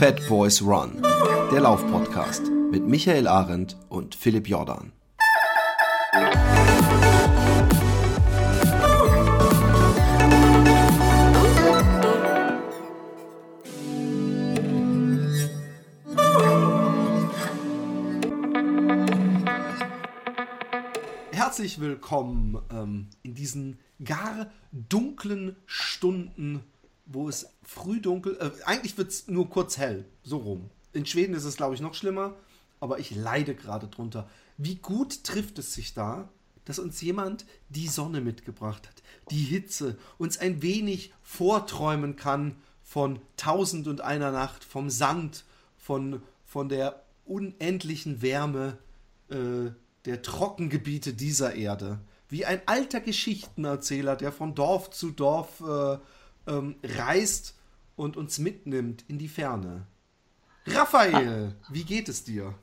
Fat Boys Run, der Laufpodcast mit Michael Arendt und Philipp Jordan. Herzlich willkommen ähm, in diesen gar dunklen Stunden wo es früh dunkel, äh, eigentlich wird es nur kurz hell, so rum. In Schweden ist es, glaube ich, noch schlimmer, aber ich leide gerade drunter. Wie gut trifft es sich da, dass uns jemand die Sonne mitgebracht hat, die Hitze, uns ein wenig vorträumen kann von Tausend und einer Nacht, vom Sand, von, von der unendlichen Wärme äh, der Trockengebiete dieser Erde. Wie ein alter Geschichtenerzähler, der von Dorf zu Dorf äh, ähm, reist und uns mitnimmt in die Ferne. Raphael, ah. wie geht es dir?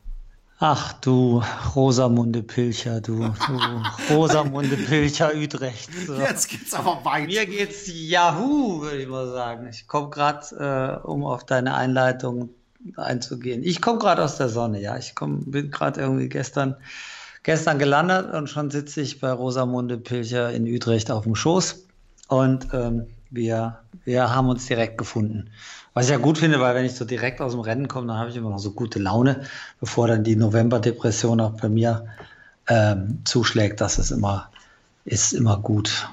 Ach du Rosamunde Pilcher, du, du Rosamunde Pilcher Utrecht. So. Jetzt geht's aber weit. Mir geht's Yahoo, würde ich mal sagen. Ich komme gerade, äh, um auf deine Einleitung einzugehen. Ich komme gerade aus der Sonne, ja. Ich komm, bin gerade irgendwie gestern, gestern gelandet und schon sitze ich bei Rosamunde Pilcher in Utrecht auf dem Schoß. Und ähm, wir, wir haben uns direkt gefunden. Was ich ja gut finde, weil wenn ich so direkt aus dem Rennen komme, dann habe ich immer noch so gute Laune, bevor dann die Novemberdepression auch bei mir ähm, zuschlägt. Das ist immer, ist immer gut.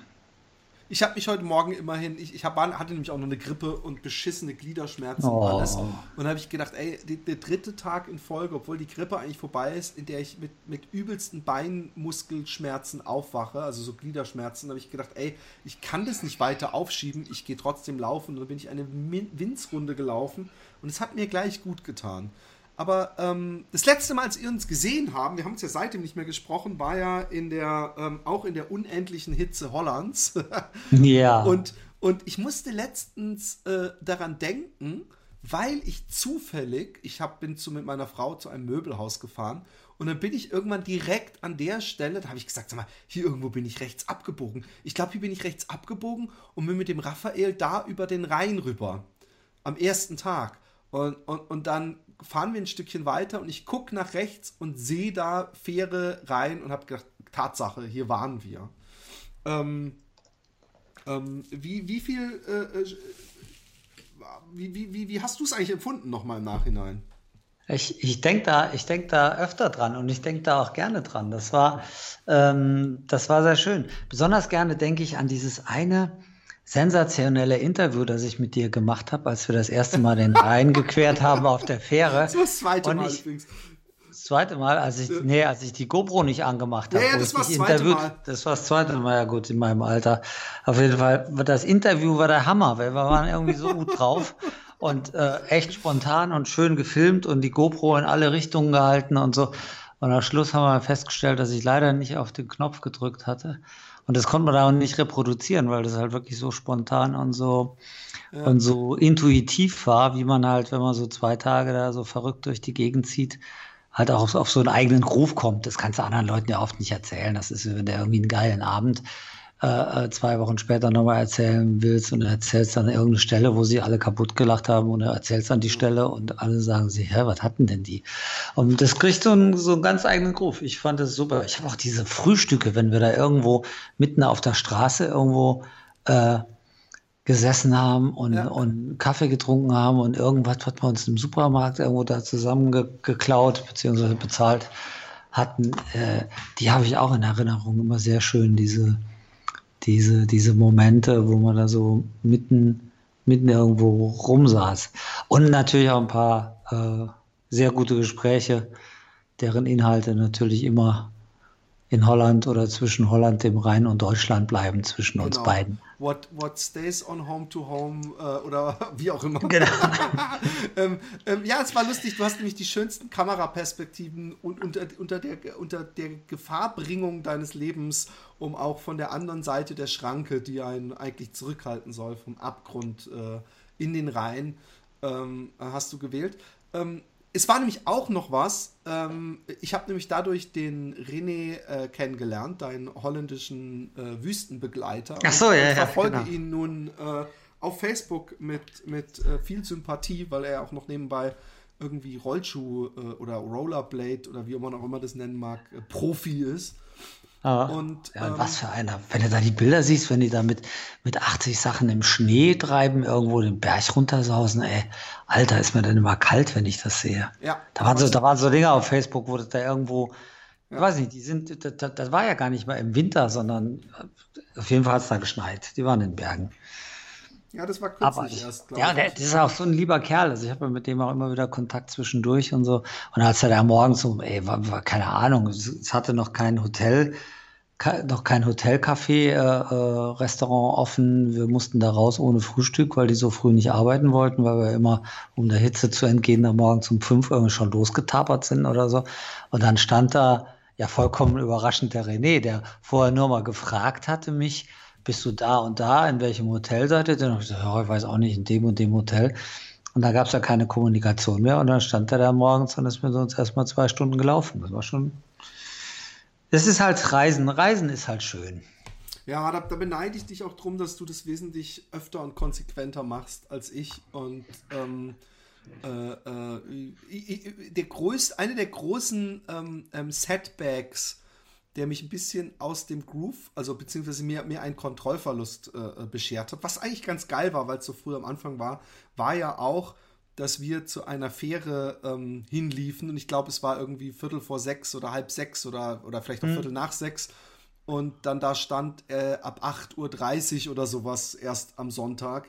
Ich habe mich heute Morgen immerhin, ich, ich hab, hatte nämlich auch noch eine Grippe und beschissene Gliederschmerzen oh. und alles. Und dann habe ich gedacht, ey, der dritte Tag in Folge, obwohl die Grippe eigentlich vorbei ist, in der ich mit, mit übelsten Beinmuskelschmerzen aufwache, also so Gliederschmerzen, habe ich gedacht, ey, ich kann das nicht weiter aufschieben, ich gehe trotzdem laufen. Und dann bin ich eine Winzrunde gelaufen und es hat mir gleich gut getan. Aber ähm, das letzte Mal, als ihr uns gesehen haben, wir haben uns ja seitdem nicht mehr gesprochen, war ja in der, ähm, auch in der unendlichen Hitze Hollands. ja. Und, und ich musste letztens äh, daran denken, weil ich zufällig, ich hab, bin zu, mit meiner Frau zu einem Möbelhaus gefahren und dann bin ich irgendwann direkt an der Stelle, da habe ich gesagt, sag mal, hier irgendwo bin ich rechts abgebogen. Ich glaube, hier bin ich rechts abgebogen und bin mit dem Raphael da über den Rhein rüber. Am ersten Tag. Und, und, und dann fahren wir ein Stückchen weiter und ich gucke nach rechts und sehe da Fähre rein und habe gedacht, Tatsache, hier waren wir. Ähm, ähm, wie, wie viel, äh, äh wie, wie, wie, hast du es eigentlich empfunden nochmal im Nachhinein? Ich, ich denke da, denk da öfter dran und ich denke da auch gerne dran. Das war, ähm, das war sehr schön. Besonders gerne denke ich an dieses eine, sensationelle Interview, das ich mit dir gemacht habe, als wir das erste Mal den Rhein gequert haben auf der Fähre. Das war das zweite Mal ich, übrigens. Das zweite Mal, als ich, nee, als ich die GoPro nicht angemacht habe. Ja, ja das war das zweite Mal. Das war das zweite Mal, ja gut, in meinem Alter. Auf jeden Fall, das Interview war der Hammer, weil wir waren irgendwie so gut drauf und äh, echt spontan und schön gefilmt und die GoPro in alle Richtungen gehalten und so. Und am Schluss haben wir festgestellt, dass ich leider nicht auf den Knopf gedrückt hatte. Und das konnte man da auch nicht reproduzieren, weil das halt wirklich so spontan und so ja. und so intuitiv war, wie man halt, wenn man so zwei Tage da so verrückt durch die Gegend zieht, halt auch auf, auf so einen eigenen Ruf kommt. Das kannst du anderen Leuten ja oft nicht erzählen. Das ist, wenn der irgendwie einen geilen Abend äh, äh, zwei Wochen später nochmal erzählen willst und erzählst dann irgendeine Stelle, wo sie alle kaputt gelacht haben und er erzählst dann die Stelle und alle sagen sich, hä, was hatten denn die? Und das kriegt so einen, so einen ganz eigenen Groove. Ich fand das super. Ich habe auch diese Frühstücke, wenn wir da irgendwo mitten auf der Straße irgendwo äh, gesessen haben und, ja. und Kaffee getrunken haben und irgendwas, was wir uns im Supermarkt irgendwo da zusammengeklaut bzw. bezahlt hatten, äh, die habe ich auch in Erinnerung immer sehr schön, diese diese, diese Momente, wo man da so mitten, mitten irgendwo rumsaß. Und natürlich auch ein paar äh, sehr gute Gespräche, deren Inhalte natürlich immer in Holland oder zwischen Holland, dem Rhein und Deutschland bleiben, zwischen genau. uns beiden. What, what stays on home to home äh, oder wie auch immer. Genau. ähm, ähm, ja, es war lustig. Du hast nämlich die schönsten Kameraperspektiven unter, unter, der, unter der Gefahrbringung deines Lebens, um auch von der anderen Seite der Schranke, die einen eigentlich zurückhalten soll, vom Abgrund äh, in den Rhein, ähm, hast du gewählt. Es war nämlich auch noch was. Ähm, ich habe nämlich dadurch den René äh, kennengelernt, deinen holländischen äh, Wüstenbegleiter. Ach so, ja, Ich verfolge genau. ihn nun äh, auf Facebook mit, mit äh, viel Sympathie, weil er auch noch nebenbei irgendwie Rollschuh äh, oder Rollerblade oder wie man auch immer das nennen mag, äh, Profi ist. Ja. Und, ja, ähm, was für einer. Wenn du da die Bilder siehst, wenn die da mit, mit 80 Sachen im Schnee treiben, irgendwo den Berg runtersausen, ey, Alter, ist mir dann immer kalt, wenn ich das sehe. Ja. Da waren so, da waren so Dinge auf Facebook, wo das da irgendwo, ja. ich weiß nicht, die sind, das, das war ja gar nicht mal im Winter, sondern auf jeden Fall hat es da geschneit. Die waren in den Bergen. Ja, das war kürzlich Aber, erst, Ja, der, das ist auch so ein lieber Kerl. Also ich habe mit dem auch immer wieder Kontakt zwischendurch und so. Und als er da morgens so, ey, war, war keine Ahnung, es hatte noch kein Hotel, noch kein Hotelcafé, äh, äh, Restaurant offen. Wir mussten da raus ohne Frühstück, weil die so früh nicht arbeiten wollten, weil wir immer, um der Hitze zu entgehen, da morgens um fünf irgendwie schon losgetapert sind oder so. Und dann stand da ja vollkommen überraschend der René, der vorher nur mal gefragt hatte mich, bist du da und da, in welchem Hotel seid ihr? Dann habe ich gesagt, ja, ich weiß auch nicht, in dem und dem Hotel. Und da gab es ja keine Kommunikation mehr. Und dann stand er da morgens und ist mit uns erstmal zwei Stunden gelaufen. Das war schon. Das ist halt Reisen. Reisen ist halt schön. Ja, da, da beneide ich dich auch drum, dass du das wesentlich öfter und konsequenter machst als ich. Und ähm, äh, äh, der größte, eine der großen ähm, ähm Setbacks der mich ein bisschen aus dem Groove, also beziehungsweise mir, mir einen Kontrollverlust äh, äh, beschert hat. Was eigentlich ganz geil war, weil es so früh am Anfang war, war ja auch, dass wir zu einer Fähre ähm, hinliefen und ich glaube, es war irgendwie Viertel vor sechs oder halb sechs oder, oder vielleicht auch mhm. Viertel nach sechs und dann da stand äh, ab 8.30 Uhr oder sowas erst am Sonntag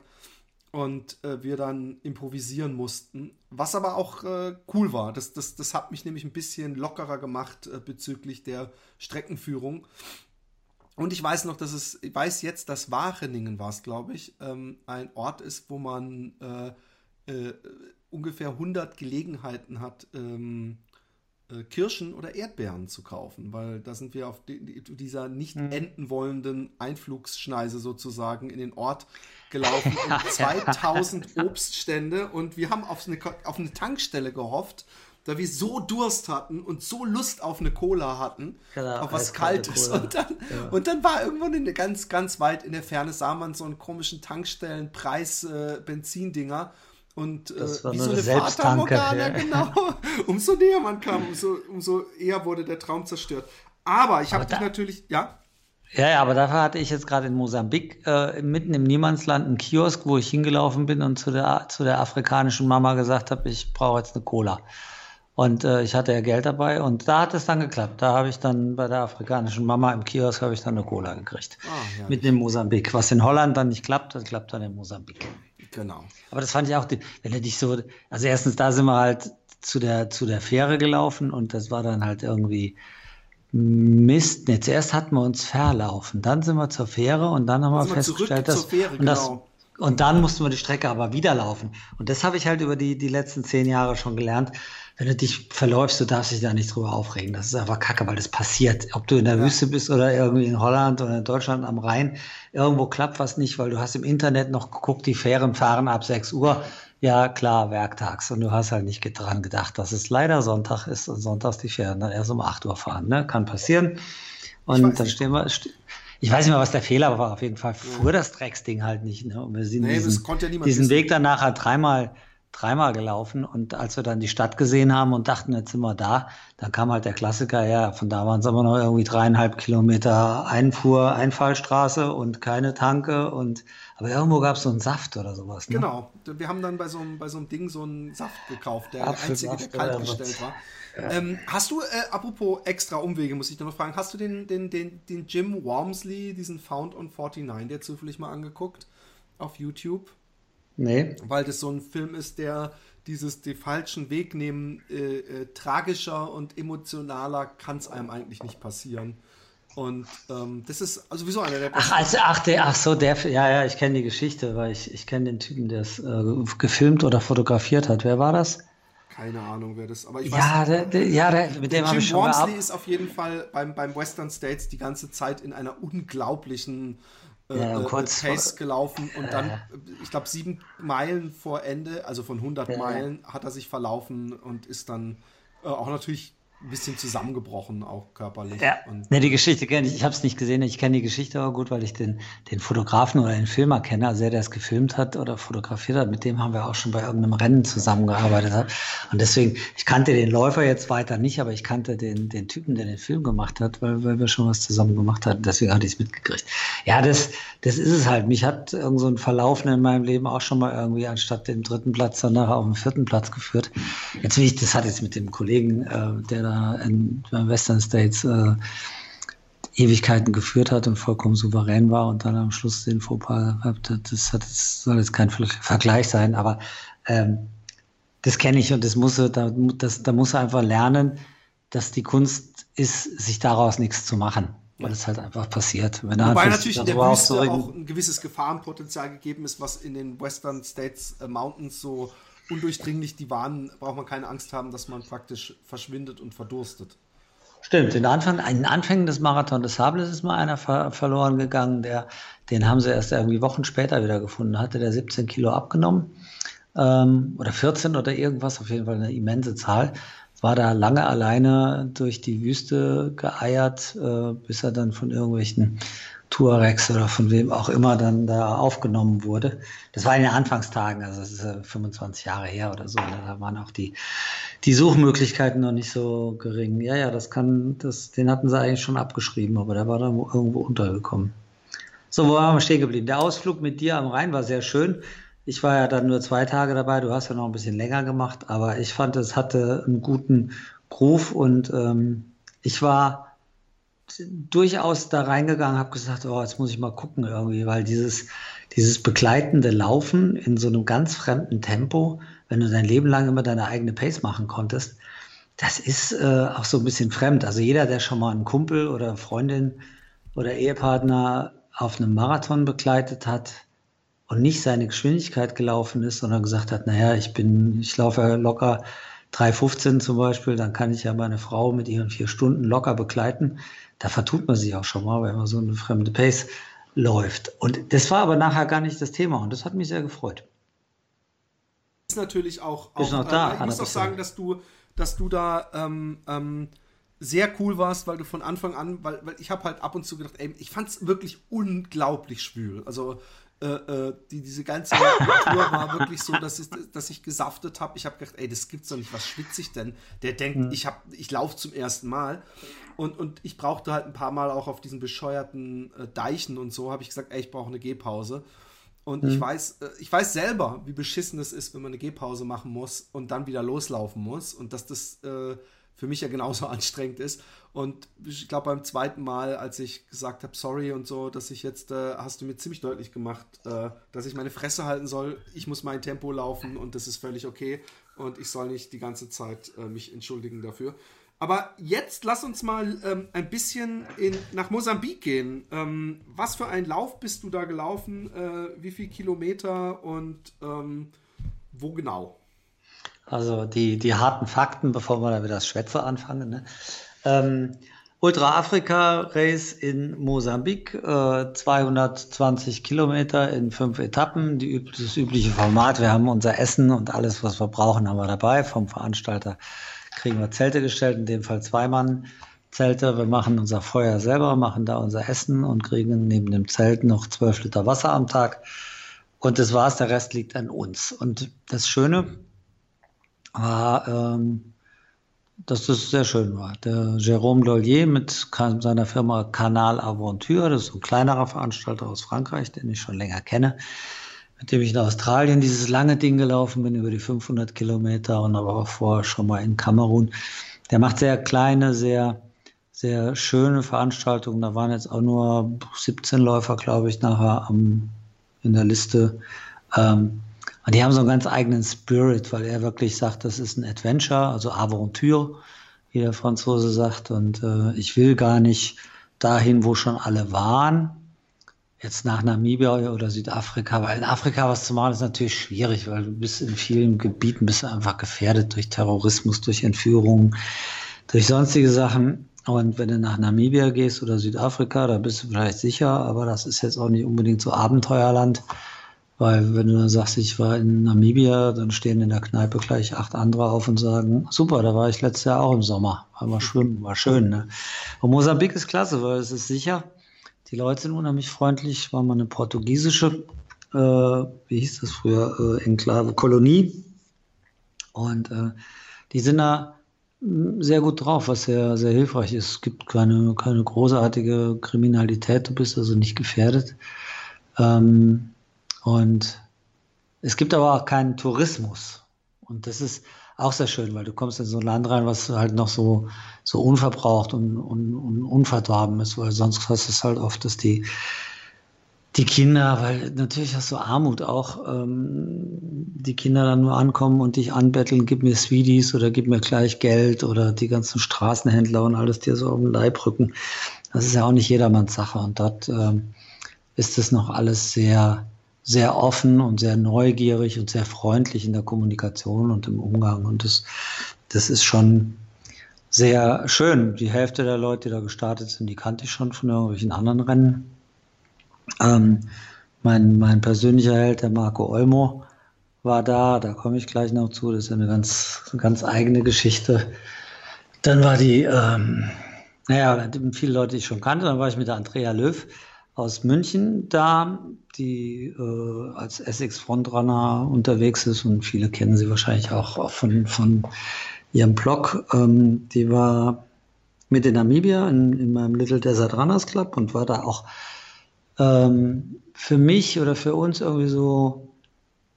und äh, wir dann improvisieren mussten. Was aber auch äh, cool war. Das, das, das hat mich nämlich ein bisschen lockerer gemacht äh, bezüglich der Streckenführung. Und ich weiß noch, dass es, ich weiß jetzt, dass Wacheningen war es, glaube ich, ähm, ein Ort ist, wo man äh, äh, ungefähr 100 Gelegenheiten hat, ähm, äh, Kirschen oder Erdbeeren zu kaufen, weil da sind wir auf die, dieser nicht mhm. enden wollenden Einflugsschneise sozusagen in den Ort gelaufen und 2000 Obststände und wir haben auf eine, auf eine Tankstelle gehofft, da wir so Durst hatten und so Lust auf eine Cola hatten, genau, auf was Kaltes. Und dann, ja. und dann war irgendwann in ganz, ganz weit in der Ferne, sah man so einen komischen Tankstellenpreis äh, Benzindinger und äh, wie so eine Fata Morgana, ja. genau. Umso näher man kam, umso, umso eher wurde der Traum zerstört. Aber ich habe dich natürlich, ja. Ja, ja, aber dafür hatte ich jetzt gerade in Mosambik äh, mitten im Niemandsland einen Kiosk, wo ich hingelaufen bin und zu der, zu der afrikanischen Mama gesagt habe, ich brauche jetzt eine Cola. Und äh, ich hatte ja Geld dabei und da hat es dann geklappt. Da habe ich dann bei der afrikanischen Mama im Kiosk habe ich dann eine Cola gekriegt. Ah. Mitten in Mosambik. Was in Holland dann nicht klappt, das klappt dann in Mosambik. Genau. Aber das fand ich auch, wenn er dich so, also erstens, da sind wir halt zu der, zu der Fähre gelaufen und das war dann halt irgendwie Mist. Nee, zuerst hatten wir uns verlaufen, dann sind wir zur Fähre und dann haben wir festgestellt, dass. Fähre, und, das, genau. und dann mussten wir die Strecke aber wieder laufen. Und das habe ich halt über die, die letzten zehn Jahre schon gelernt wenn du dich verläufst, du darfst dich da nicht drüber aufregen. Das ist einfach kacke, weil das passiert. Ob du in der ja. Wüste bist oder irgendwie in Holland oder in Deutschland am Rhein, irgendwo klappt was nicht, weil du hast im Internet noch geguckt, die Fähren fahren ab 6 Uhr. Ja, klar, werktags. Und du hast halt nicht dran gedacht, dass es leider Sonntag ist und sonntags die Fähren dann erst um 8 Uhr fahren. Ne? Kann passieren. Und dann stehen wir, ich weiß nicht mehr, was der Fehler war. Auf jeden Fall fuhr das Drecksding halt nicht. Ne? Und wir sind nee, diesen, diesen Weg dann nachher dreimal dreimal gelaufen und als wir dann die Stadt gesehen haben und dachten, jetzt sind wir da, dann kam halt der Klassiker, ja, von da waren es aber noch irgendwie dreieinhalb Kilometer Einfuhr, Einfallstraße und keine Tanke und aber irgendwo gab es so einen Saft oder sowas. Ne? Genau, wir haben dann bei so, einem, bei so einem Ding so einen Saft gekauft, der einzige, der kalt gestellt war. Ja. Ähm, hast du, äh, apropos extra Umwege, muss ich dir noch fragen, hast du den, den, den, den Jim Wormsley, diesen Found on 49, der zufällig mal angeguckt auf YouTube? Nee. Weil das so ein Film ist, der dieses den falschen Weg nehmen, äh, äh, tragischer und emotionaler kann es einem eigentlich nicht passieren. Und ähm, das ist also wieso einer der Ach, also, ach, der, ach so, der, ja, ja, ich kenne die Geschichte, weil ich, ich kenne den Typen, der es äh, gefilmt oder fotografiert hat. Wer war das? Keine Ahnung, wer das, aber ich weiß ja, der, der, ja, der, mit dem habe ich schon Wormsley ist auf jeden Fall beim, beim Western States die ganze Zeit in einer unglaublichen äh, ja, kurz Pace gelaufen und dann, äh, ich glaube, sieben Meilen vor Ende, also von 100 ja. Meilen, hat er sich verlaufen und ist dann äh, auch natürlich ein bisschen zusammengebrochen, auch körperlich. Ja, ne, die Geschichte kenne ich. Ich habe es nicht gesehen. Ich kenne die Geschichte aber gut, weil ich den, den Fotografen oder den Filmer kenne, also der, der es gefilmt hat oder fotografiert hat. Mit dem haben wir auch schon bei irgendeinem Rennen zusammengearbeitet. Und deswegen, ich kannte den Läufer jetzt weiter nicht, aber ich kannte den, den Typen, der den Film gemacht hat, weil, weil wir schon was zusammen gemacht hatten. Deswegen hatte ich es mitgekriegt. Ja, das, das ist es halt. Mich hat irgend so ein Verlaufen in meinem Leben auch schon mal irgendwie anstatt dem dritten Platz dann nachher auf den vierten Platz geführt. Jetzt will ich, das hat jetzt mit dem Kollegen, äh, der in Western States äh, Ewigkeiten geführt hat und vollkommen souverän war und dann am Schluss den Fauxpas gehabt hat. Das, hat, das soll jetzt kein Vergleich sein, aber ähm, das kenne ich und das muss da, das, da muss er einfach lernen, dass die Kunst ist, sich daraus nichts zu machen. Weil es halt einfach passiert. Wenn Wobei halt natürlich in der Wüste auch ein gewisses Gefahrenpotenzial gegeben ist, was in den Western States äh, Mountains so undurchdringlich die waren, braucht man keine Angst haben, dass man praktisch verschwindet und verdurstet. Stimmt, in, Anfang, in den Anfängen des Marathon des Sables ist mal einer ver verloren gegangen, der, den haben sie erst irgendwie Wochen später wieder gefunden, hatte der 17 Kilo abgenommen ähm, oder 14 oder irgendwas, auf jeden Fall eine immense Zahl. War da lange alleine durch die Wüste geeiert, äh, bis er dann von irgendwelchen Tuaregs oder von wem auch immer dann da aufgenommen wurde. Das war in den Anfangstagen, also das ist äh, 25 Jahre her oder so. Ne? Da waren auch die, die Suchmöglichkeiten noch nicht so gering. Ja, ja, das kann, das, den hatten sie eigentlich schon abgeschrieben, aber der war dann irgendwo untergekommen. So, wo waren wir stehen geblieben? Der Ausflug mit dir am Rhein war sehr schön. Ich war ja dann nur zwei Tage dabei, du hast ja noch ein bisschen länger gemacht, aber ich fand, es hatte einen guten Groove und ähm, ich war durchaus da reingegangen, habe gesagt, oh, jetzt muss ich mal gucken irgendwie, weil dieses, dieses begleitende Laufen in so einem ganz fremden Tempo, wenn du dein Leben lang immer deine eigene Pace machen konntest, das ist äh, auch so ein bisschen fremd. Also jeder, der schon mal einen Kumpel oder Freundin oder Ehepartner auf einem Marathon begleitet hat und nicht seine Geschwindigkeit gelaufen ist, sondern gesagt hat, naja, ich bin, ich laufe locker 3,15 zum Beispiel, dann kann ich ja meine Frau mit ihren vier Stunden locker begleiten da vertut man sich auch schon mal, wenn man so eine fremde Pace läuft. Und das war aber nachher gar nicht das Thema und das hat mich sehr gefreut. Ist natürlich auch, auch ist noch da, äh, ich muss auch sagen, dass du, dass du da ähm, ähm, sehr cool warst, weil du von Anfang an, weil, weil ich habe halt ab und zu gedacht, ey, ich fand es wirklich unglaublich schwül. Also äh, äh, die, diese ganze Tour war wirklich so, dass ich, dass ich gesaftet habe. Ich habe gedacht, ey, das gibt's doch nicht, was schwitze ich denn? Der denkt, mhm. ich, ich laufe zum ersten Mal. Und, und ich brauchte halt ein paar Mal auch auf diesen bescheuerten äh, Deichen und so, habe ich gesagt, ey, ich brauche eine Gehpause. Und mhm. ich weiß, äh, ich weiß selber, wie beschissen es ist, wenn man eine Gehpause machen muss und dann wieder loslaufen muss. Und dass das äh, für mich ja genauso anstrengend ist. Und ich glaube, beim zweiten Mal, als ich gesagt habe, sorry und so, dass ich jetzt, äh, hast du mir ziemlich deutlich gemacht, äh, dass ich meine Fresse halten soll. Ich muss mein Tempo laufen und das ist völlig okay. Und ich soll nicht die ganze Zeit äh, mich entschuldigen dafür. Aber jetzt lass uns mal ähm, ein bisschen in, nach Mosambik gehen. Ähm, was für ein Lauf bist du da gelaufen? Äh, wie viele Kilometer und ähm, wo genau? Also die, die harten Fakten, bevor wir dann wieder das Schwätze anfangen. Ne? Ähm, Ultra Afrika Race in Mosambik, äh, 220 Kilometer in fünf Etappen, die, das übliche Format. Wir haben unser Essen und alles, was wir brauchen, haben wir dabei vom Veranstalter kriegen wir Zelte gestellt, in dem Fall zwei Mann Zelte. Wir machen unser Feuer selber, machen da unser Essen und kriegen neben dem Zelt noch zwölf Liter Wasser am Tag. Und das war's, der Rest liegt an uns. Und das Schöne war, ähm, dass das sehr schön war. Der Jérôme Dollier mit seiner Firma Canal Aventure, das ist ein kleinerer Veranstalter aus Frankreich, den ich schon länger kenne, mit dem ich in Australien dieses lange Ding gelaufen bin, über die 500 Kilometer und aber auch vorher schon mal in Kamerun. Der macht sehr kleine, sehr, sehr schöne Veranstaltungen. Da waren jetzt auch nur 17 Läufer, glaube ich, nachher am, in der Liste. Ähm, und die haben so einen ganz eigenen Spirit, weil er wirklich sagt, das ist ein Adventure, also Aventure, wie der Franzose sagt. Und äh, ich will gar nicht dahin, wo schon alle waren, jetzt nach Namibia oder Südafrika, weil in Afrika was zu machen ist natürlich schwierig, weil du bist in vielen Gebieten bist einfach gefährdet durch Terrorismus, durch Entführungen, durch sonstige Sachen. Und wenn du nach Namibia gehst oder Südafrika, da bist du vielleicht sicher, aber das ist jetzt auch nicht unbedingt so Abenteuerland. Weil wenn du dann sagst, ich war in Namibia, dann stehen in der Kneipe gleich acht andere auf und sagen, super, da war ich letztes Jahr auch im Sommer. War mal schwimmen, war schön. Ne? Und Mosambik ist klasse, weil es ist sicher. Die Leute sind unheimlich freundlich. War mal eine portugiesische, äh, wie hieß das früher, äh, Enklave, Kolonie. Und äh, die sind da hm, sehr gut drauf, was sehr, sehr hilfreich ist. Es gibt keine, keine großartige Kriminalität, du bist also nicht gefährdet. Ähm, und es gibt aber auch keinen Tourismus. Und das ist auch sehr schön, weil du kommst in so ein Land rein, was halt noch so, so unverbraucht und, und, und unverdorben ist, weil sonst hast du es halt oft, dass die, die Kinder, weil natürlich hast du Armut auch, ähm, die Kinder dann nur ankommen und dich anbetteln, gib mir Sweeties oder gib mir gleich Geld oder die ganzen Straßenhändler und alles dir so auf den Leib rücken. Das ist ja auch nicht jedermanns Sache und dort ähm, ist es noch alles sehr, sehr offen und sehr neugierig und sehr freundlich in der Kommunikation und im Umgang. Und das, das ist schon sehr schön. Die Hälfte der Leute, die da gestartet sind, die kannte ich schon von irgendwelchen anderen Rennen. Ähm, mein, mein persönlicher Held, der Marco Olmo, war da. Da komme ich gleich noch zu. Das ist eine ganz, ganz eigene Geschichte. Dann war die, ähm, naja, viele Leute, die ich schon kannte. Dann war ich mit der Andrea Löw aus München da, die äh, als Essex-Frontrunner unterwegs ist und viele kennen sie wahrscheinlich auch, auch von, von ihrem Blog. Ähm, die war mit in Namibia in, in meinem Little Desert Runners Club und war da auch ähm, für mich oder für uns irgendwie so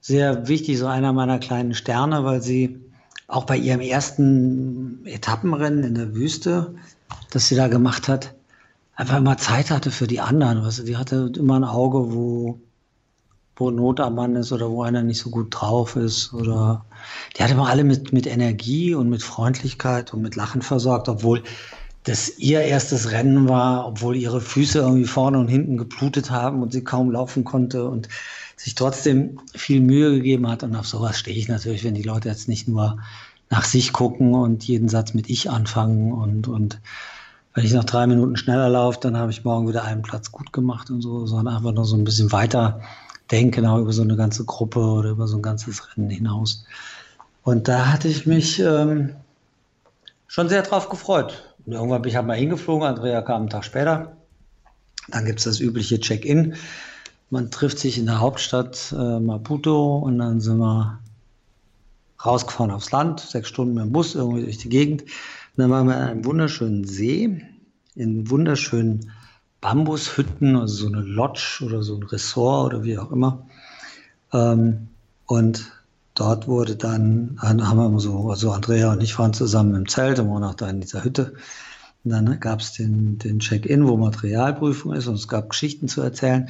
sehr wichtig, so einer meiner kleinen Sterne, weil sie auch bei ihrem ersten Etappenrennen in der Wüste, das sie da gemacht hat, einfach immer Zeit hatte für die anderen. Weißt du, die hatte immer ein Auge, wo, wo Not am Mann ist oder wo einer nicht so gut drauf ist. Oder die hatte immer alle mit, mit Energie und mit Freundlichkeit und mit Lachen versorgt, obwohl das ihr erstes Rennen war, obwohl ihre Füße irgendwie vorne und hinten geblutet haben und sie kaum laufen konnte und sich trotzdem viel Mühe gegeben hat. Und auf sowas stehe ich natürlich, wenn die Leute jetzt nicht nur nach sich gucken und jeden Satz mit ich anfangen und, und wenn ich noch drei Minuten schneller laufe, dann habe ich morgen wieder einen Platz gut gemacht und so, sondern einfach nur so ein bisschen weiter denken, auch über so eine ganze Gruppe oder über so ein ganzes Rennen hinaus. Und da hatte ich mich ähm, schon sehr drauf gefreut. Und irgendwann bin ich halt mal hingeflogen, Andrea kam einen Tag später. Dann gibt es das übliche Check-in. Man trifft sich in der Hauptstadt äh, Maputo und dann sind wir rausgefahren aufs Land, sechs Stunden mit dem Bus irgendwie durch die Gegend. Und dann waren wir an einem wunderschönen See, in wunderschönen Bambushütten, also so eine Lodge oder so ein Ressort oder wie auch immer. Ähm, und dort wurde dann, dann haben wir so, also Andrea und ich waren zusammen im Zelt und waren auch da in dieser Hütte. Und dann gab es den, den Check-in, wo Materialprüfung ist und es gab Geschichten zu erzählen.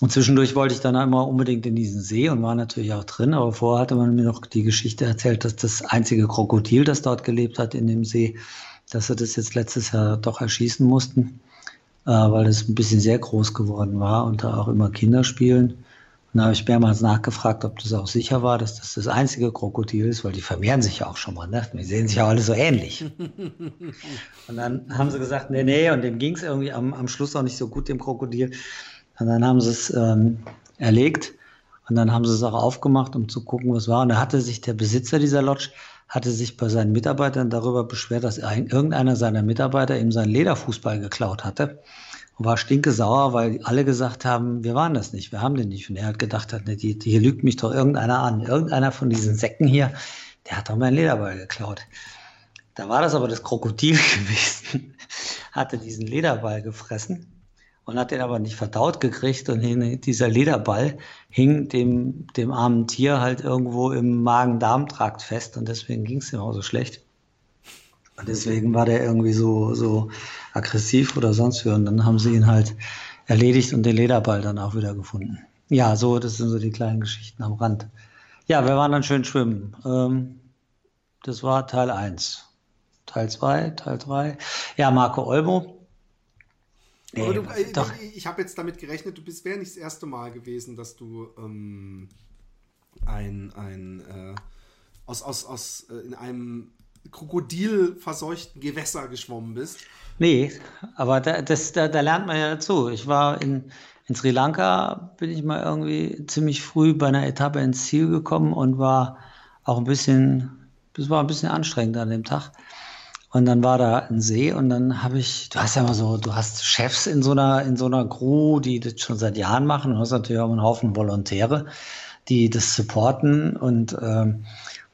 Und zwischendurch wollte ich dann einmal unbedingt in diesen See und war natürlich auch drin, aber vorher hatte man mir noch die Geschichte erzählt, dass das einzige Krokodil, das dort gelebt hat in dem See, dass sie das jetzt letztes Jahr doch erschießen mussten, äh, weil es ein bisschen sehr groß geworden war und da auch immer Kinder spielen. Und da habe ich mehrmals nachgefragt, ob das auch sicher war, dass das das einzige Krokodil ist, weil die vermehren sich ja auch schon mal. Ne? Die sehen sich ja alle so ähnlich. und dann haben sie gesagt, nee, nee, und dem ging es irgendwie am, am Schluss auch nicht so gut, dem Krokodil. Und dann haben sie es ähm, erlegt und dann haben sie es auch aufgemacht, um zu gucken, was war. Und da hatte sich der Besitzer dieser Lodge hatte sich bei seinen Mitarbeitern darüber beschwert, dass ein, irgendeiner seiner Mitarbeiter ihm seinen Lederfußball geklaut hatte und war stinke sauer, weil alle gesagt haben, wir waren das nicht, wir haben den nicht. Und er hat gedacht, hat, ne, die, hier lügt mich doch irgendeiner an. Irgendeiner von diesen Säcken hier, der hat doch meinen Lederball geklaut. Da war das aber das Krokodil gewesen, hatte diesen Lederball gefressen und hat den aber nicht verdaut gekriegt und hing, dieser Lederball hing dem, dem armen Tier halt irgendwo im Magen-Darm-Trakt fest und deswegen ging es ihm auch so schlecht. Und deswegen war der irgendwie so, so aggressiv oder sonst wie und dann haben sie ihn halt erledigt und den Lederball dann auch wieder gefunden. Ja, so, das sind so die kleinen Geschichten am Rand. Ja, wir waren dann schön schwimmen. Ähm, das war Teil 1. Teil 2, Teil 3. Ja, Marco Olmo, Nee, du, äh, doch. Ich habe jetzt damit gerechnet, du bist wäre nicht das erste Mal gewesen, dass du ähm, ein, ein äh, aus, aus, aus äh, in einem krokodilverseuchten Gewässer geschwommen bist. Nee, aber da, das, da, da lernt man ja dazu. Ich war in, in Sri Lanka, bin ich mal irgendwie ziemlich früh bei einer Etappe ins Ziel gekommen und war auch ein bisschen, das war ein bisschen anstrengend an dem Tag. Und dann war da ein See und dann habe ich, du hast ja immer so, du hast Chefs in so einer, in so einer Crew, die das schon seit Jahren machen und hast natürlich auch einen Haufen Volontäre, die das supporten und ähm,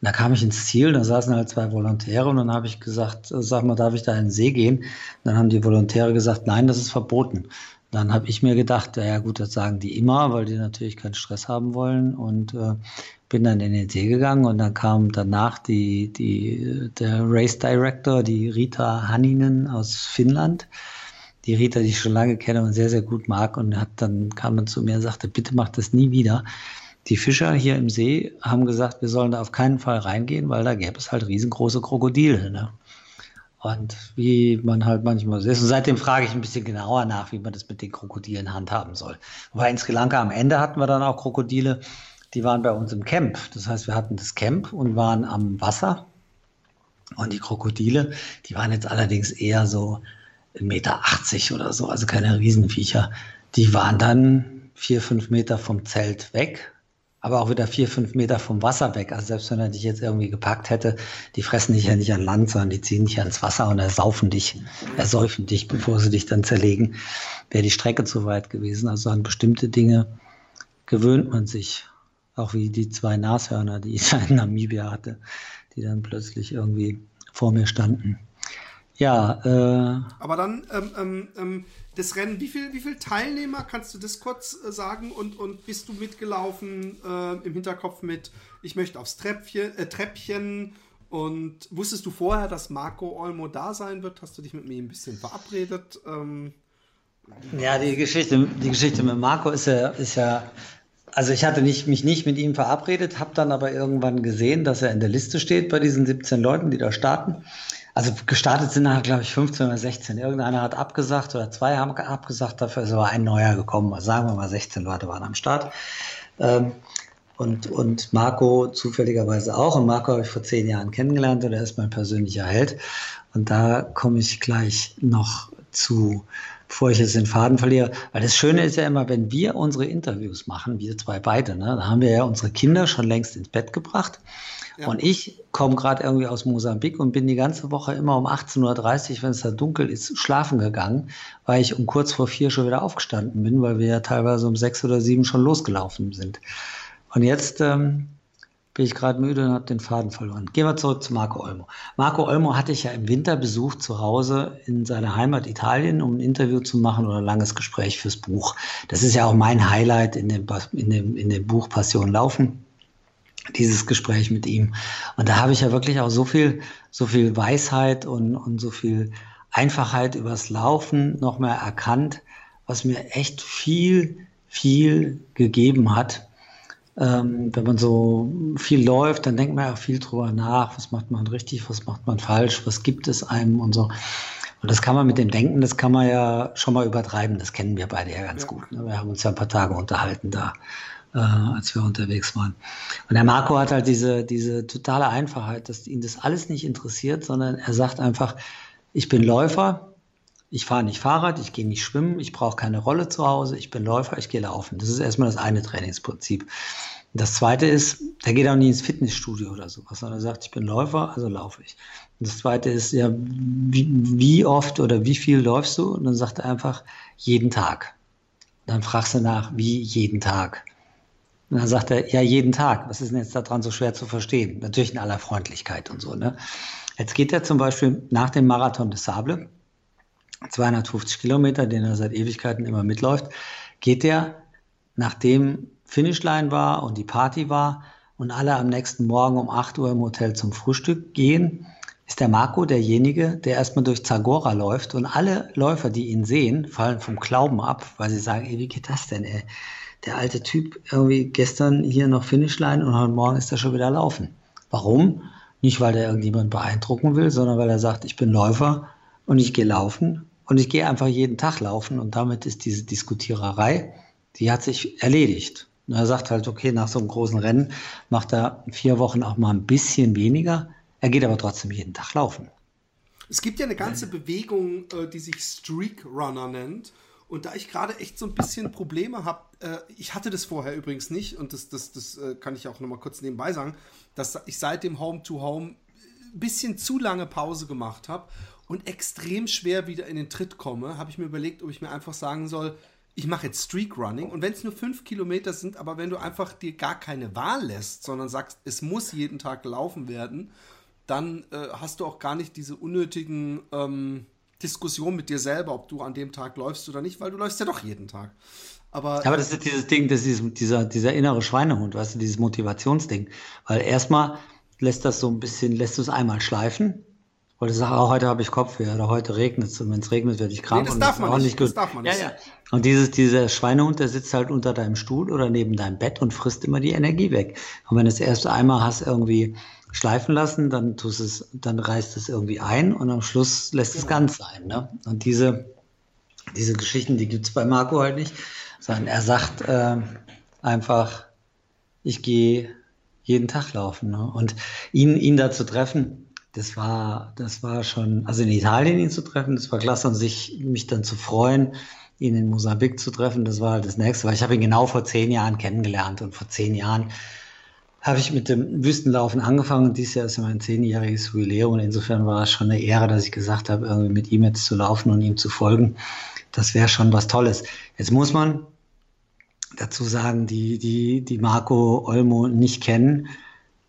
da kam ich ins Ziel, da saßen halt zwei Volontäre und dann habe ich gesagt, sag mal, darf ich da in den See gehen? Und dann haben die Volontäre gesagt, nein, das ist verboten. Dann habe ich mir gedacht, ja gut, das sagen die immer, weil die natürlich keinen Stress haben wollen und äh, bin dann in den See gegangen und dann kam danach die, die, der Race Director, die Rita Hanninen aus Finnland. Die Rita, die ich schon lange kenne und sehr, sehr gut mag und hat dann kam dann zu mir und sagte, bitte mach das nie wieder. Die Fischer hier im See haben gesagt, wir sollen da auf keinen Fall reingehen, weil da gäbe es halt riesengroße Krokodile. Ne? Und wie man halt manchmal so ist. Und seitdem frage ich ein bisschen genauer nach, wie man das mit den Krokodilen handhaben soll. Wobei in Sri Lanka am Ende hatten wir dann auch Krokodile, die waren bei uns im Camp. Das heißt, wir hatten das Camp und waren am Wasser. Und die Krokodile, die waren jetzt allerdings eher so 1,80 Meter oder so, also keine Riesenviecher. Die waren dann vier, fünf Meter vom Zelt weg, aber auch wieder vier, fünf Meter vom Wasser weg. Also selbst wenn er dich jetzt irgendwie gepackt hätte, die fressen dich ja nicht an Land, sondern die ziehen dich ans Wasser und ersaufen dich, ersäufen dich, bevor sie dich dann zerlegen. Wäre die Strecke zu weit gewesen. Also an bestimmte Dinge gewöhnt man sich. Auch wie die zwei Nashörner, die ich in Namibia hatte, die dann plötzlich irgendwie vor mir standen. Ja. Äh, Aber dann ähm, ähm, ähm das Rennen, wie viele wie viel Teilnehmer, kannst du das kurz äh, sagen? Und, und bist du mitgelaufen äh, im Hinterkopf mit, ich möchte aufs Treppchen, äh, Treppchen und wusstest du vorher, dass Marco Olmo da sein wird? Hast du dich mit mir ein bisschen verabredet? Ähm, ja, die Geschichte, die Geschichte mit Marco ist ja, ist ja also ich hatte nicht, mich nicht mit ihm verabredet, habe dann aber irgendwann gesehen, dass er in der Liste steht bei diesen 17 Leuten, die da starten. Also gestartet sind dann, glaube ich, 15 oder 16. Irgendeiner hat abgesagt oder zwei haben abgesagt, dafür ist aber ein neuer gekommen. Also sagen wir mal, 16 Leute waren am Start. Ähm, und, und Marco zufälligerweise auch. Und Marco habe ich vor zehn Jahren kennengelernt und er ist mein persönlicher Held. Und da komme ich gleich noch zu bevor ich jetzt den Faden verliere. Weil das Schöne ist ja immer, wenn wir unsere Interviews machen, wir zwei beide, ne, da haben wir ja unsere Kinder schon längst ins Bett gebracht. Ja. Und ich komme gerade irgendwie aus Mosambik und bin die ganze Woche immer um 18.30 Uhr, wenn es da dunkel ist, schlafen gegangen, weil ich um kurz vor vier schon wieder aufgestanden bin, weil wir ja teilweise um sechs oder sieben schon losgelaufen sind. Und jetzt ähm, bin ich gerade müde und habe den Faden verloren. Gehen wir zurück zu Marco Olmo. Marco Olmo hatte ich ja im Winter besucht zu Hause in seiner Heimat Italien, um ein Interview zu machen oder ein langes Gespräch fürs Buch. Das ist ja auch mein Highlight in dem, in dem, in dem Buch Passion Laufen dieses Gespräch mit ihm. Und da habe ich ja wirklich auch so viel, so viel Weisheit und, und so viel Einfachheit übers Laufen noch mehr erkannt, was mir echt viel, viel gegeben hat ähm, wenn man so viel läuft, dann denkt man ja viel drüber nach, was macht man richtig, was macht man falsch, was gibt es einem und so. Und das kann man mit dem Denken, das kann man ja schon mal übertreiben, das kennen wir beide ja ganz ja. gut. Ne? Wir haben uns ja ein paar Tage unterhalten da, äh, als wir unterwegs waren. Und der Marco hat halt diese, diese totale Einfachheit, dass ihn das alles nicht interessiert, sondern er sagt einfach, ich bin Läufer, ich fahre nicht Fahrrad, ich gehe nicht schwimmen, ich brauche keine Rolle zu Hause, ich bin Läufer, ich gehe laufen. Das ist erstmal das eine Trainingsprinzip. Das zweite ist, der geht auch nie ins Fitnessstudio oder sowas, sondern er sagt, ich bin Läufer, also laufe ich. Und das zweite ist, ja, wie, wie, oft oder wie viel läufst du? Und dann sagt er einfach, jeden Tag. dann fragst du nach, wie jeden Tag? Und dann sagt er, ja, jeden Tag. Was ist denn jetzt daran so schwer zu verstehen? Natürlich in aller Freundlichkeit und so, ne? Jetzt geht er zum Beispiel nach dem Marathon des Sable, 250 Kilometer, den er seit Ewigkeiten immer mitläuft, geht er, nachdem Finishline war und die Party war und alle am nächsten Morgen um 8 Uhr im Hotel zum Frühstück gehen, ist der Marco derjenige, der erstmal durch Zagora läuft und alle Läufer, die ihn sehen, fallen vom Glauben ab, weil sie sagen, ey, wie geht das denn, ey? Der alte Typ irgendwie gestern hier noch Finishline und heute Morgen ist er schon wieder laufen. Warum? Nicht, weil er irgendjemand beeindrucken will, sondern weil er sagt, ich bin Läufer und ich gehe laufen und ich gehe einfach jeden Tag laufen und damit ist diese Diskutiererei, die hat sich erledigt. Und er sagt halt, okay, nach so einem großen Rennen macht er vier Wochen auch mal ein bisschen weniger. Er geht aber trotzdem jeden Tag laufen. Es gibt ja eine ganze Bewegung, äh, die sich Streak Runner nennt. Und da ich gerade echt so ein bisschen Probleme habe, äh, ich hatte das vorher übrigens nicht, und das, das, das äh, kann ich auch noch mal kurz nebenbei sagen, dass ich seit dem Home to Home ein bisschen zu lange Pause gemacht habe und extrem schwer wieder in den Tritt komme, habe ich mir überlegt, ob ich mir einfach sagen soll, ich mache jetzt Streak Running und wenn es nur fünf Kilometer sind, aber wenn du einfach dir gar keine Wahl lässt, sondern sagst, es muss jeden Tag gelaufen werden, dann äh, hast du auch gar nicht diese unnötigen ähm, Diskussionen mit dir selber, ob du an dem Tag läufst oder nicht, weil du läufst ja doch jeden Tag. Aber, aber das ist dieses Ding, das ist dieser, dieser innere Schweinehund, weißt du, dieses Motivationsding. Weil erstmal lässt das so ein bisschen, lässt du es einmal schleifen weil du sagst, oh, heute habe ich Kopfweh oder heute regnet es und wenn es regnet, werde ich krank. Nee, das, darf man, nicht. das darf man nicht. Ja, ja. Und dieses, dieser Schweinehund, der sitzt halt unter deinem Stuhl oder neben deinem Bett und frisst immer die Energie weg. Und wenn du es erst einmal hast irgendwie schleifen lassen, dann tust es, dann reißt es irgendwie ein und am Schluss lässt genau. es ganz sein. Ne? Und diese, diese Geschichten, die gibt es bei Marco halt nicht, sondern er sagt äh, einfach, ich gehe jeden Tag laufen. Ne? Und ihn, ihn da zu treffen, das war, das war schon, also in Italien ihn zu treffen, das war klasse und sich, mich dann zu freuen, ihn in Mosambik zu treffen, das war das nächste, weil ich habe ihn genau vor zehn Jahren kennengelernt und vor zehn Jahren habe ich mit dem Wüstenlaufen angefangen und dieses Jahr ist ja mein zehnjähriges Jubiläum und insofern war es schon eine Ehre, dass ich gesagt habe, irgendwie mit ihm jetzt zu laufen und ihm zu folgen. Das wäre schon was Tolles. Jetzt muss man dazu sagen, die, die, die Marco Olmo nicht kennen.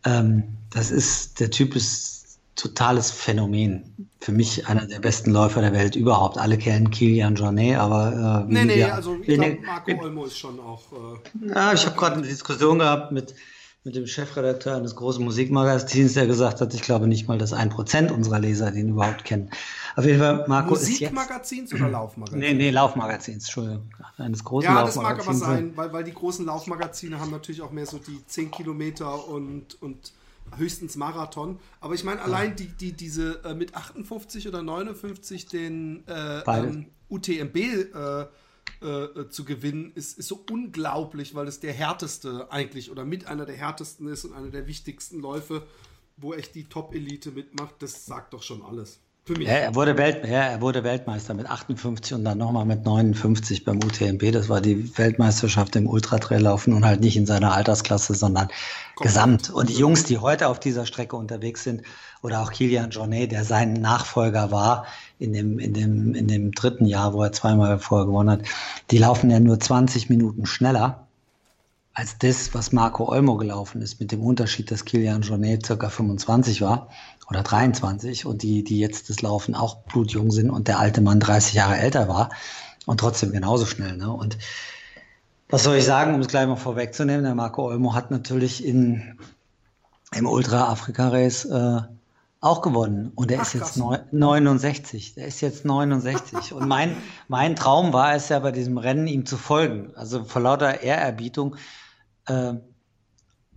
Ähm, das ist, der Typ ist totales Phänomen. Für mich einer der besten Läufer der Welt überhaupt. Alle kennen Kilian Jornet, aber äh, Nee, nee, also ich glaube, Marco Olmo ist schon auch. Äh, ja, ich habe gerade eine Diskussion gehabt mit, mit dem Chefredakteur eines großen Musikmagazins, der gesagt hat, ich glaube nicht mal, dass ein Prozent unserer Leser den überhaupt kennen. Auf jeden Fall, Marco Musikmagazins oder Laufmagazins? Nee, nee, Laufmagazins, Entschuldigung. Eines großen ja, das mag aber sein, weil, weil die großen Laufmagazine haben natürlich auch mehr so die 10 Kilometer und, und höchstens Marathon. Aber ich meine, allein die, die, diese äh, mit 58 oder 59 den äh, ähm, UTMB äh, äh, zu gewinnen, ist, ist so unglaublich, weil es der härteste eigentlich oder mit einer der härtesten ist und einer der wichtigsten Läufe, wo echt die Top-Elite mitmacht. Das sagt doch schon alles. Für mich. Ja, er, wurde Welt, ja, er wurde Weltmeister mit 58 und dann nochmal mit 59 beim UTMB. Das war die Weltmeisterschaft im Ultratraillaufen und halt nicht in seiner Altersklasse, sondern Komplett. gesamt. Und die Jungs, die heute auf dieser Strecke unterwegs sind, oder auch Kilian Jornet, der sein Nachfolger war in dem, in, dem, in dem dritten Jahr, wo er zweimal vorher gewonnen hat, die laufen ja nur 20 Minuten schneller als das, was Marco Olmo gelaufen ist, mit dem Unterschied, dass Kilian Jornet circa 25 war oder 23 und die, die jetzt das Laufen auch blutjung sind und der alte Mann 30 Jahre älter war und trotzdem genauso schnell. Ne? Und was soll ich sagen, um es gleich mal vorwegzunehmen, der Marco Olmo hat natürlich in, im Ultra-Afrika-Race äh, auch gewonnen. Und er ist jetzt neun, 69. Der ist jetzt 69. und mein, mein Traum war es ja bei diesem Rennen, ihm zu folgen. Also vor lauter Ehrerbietung äh,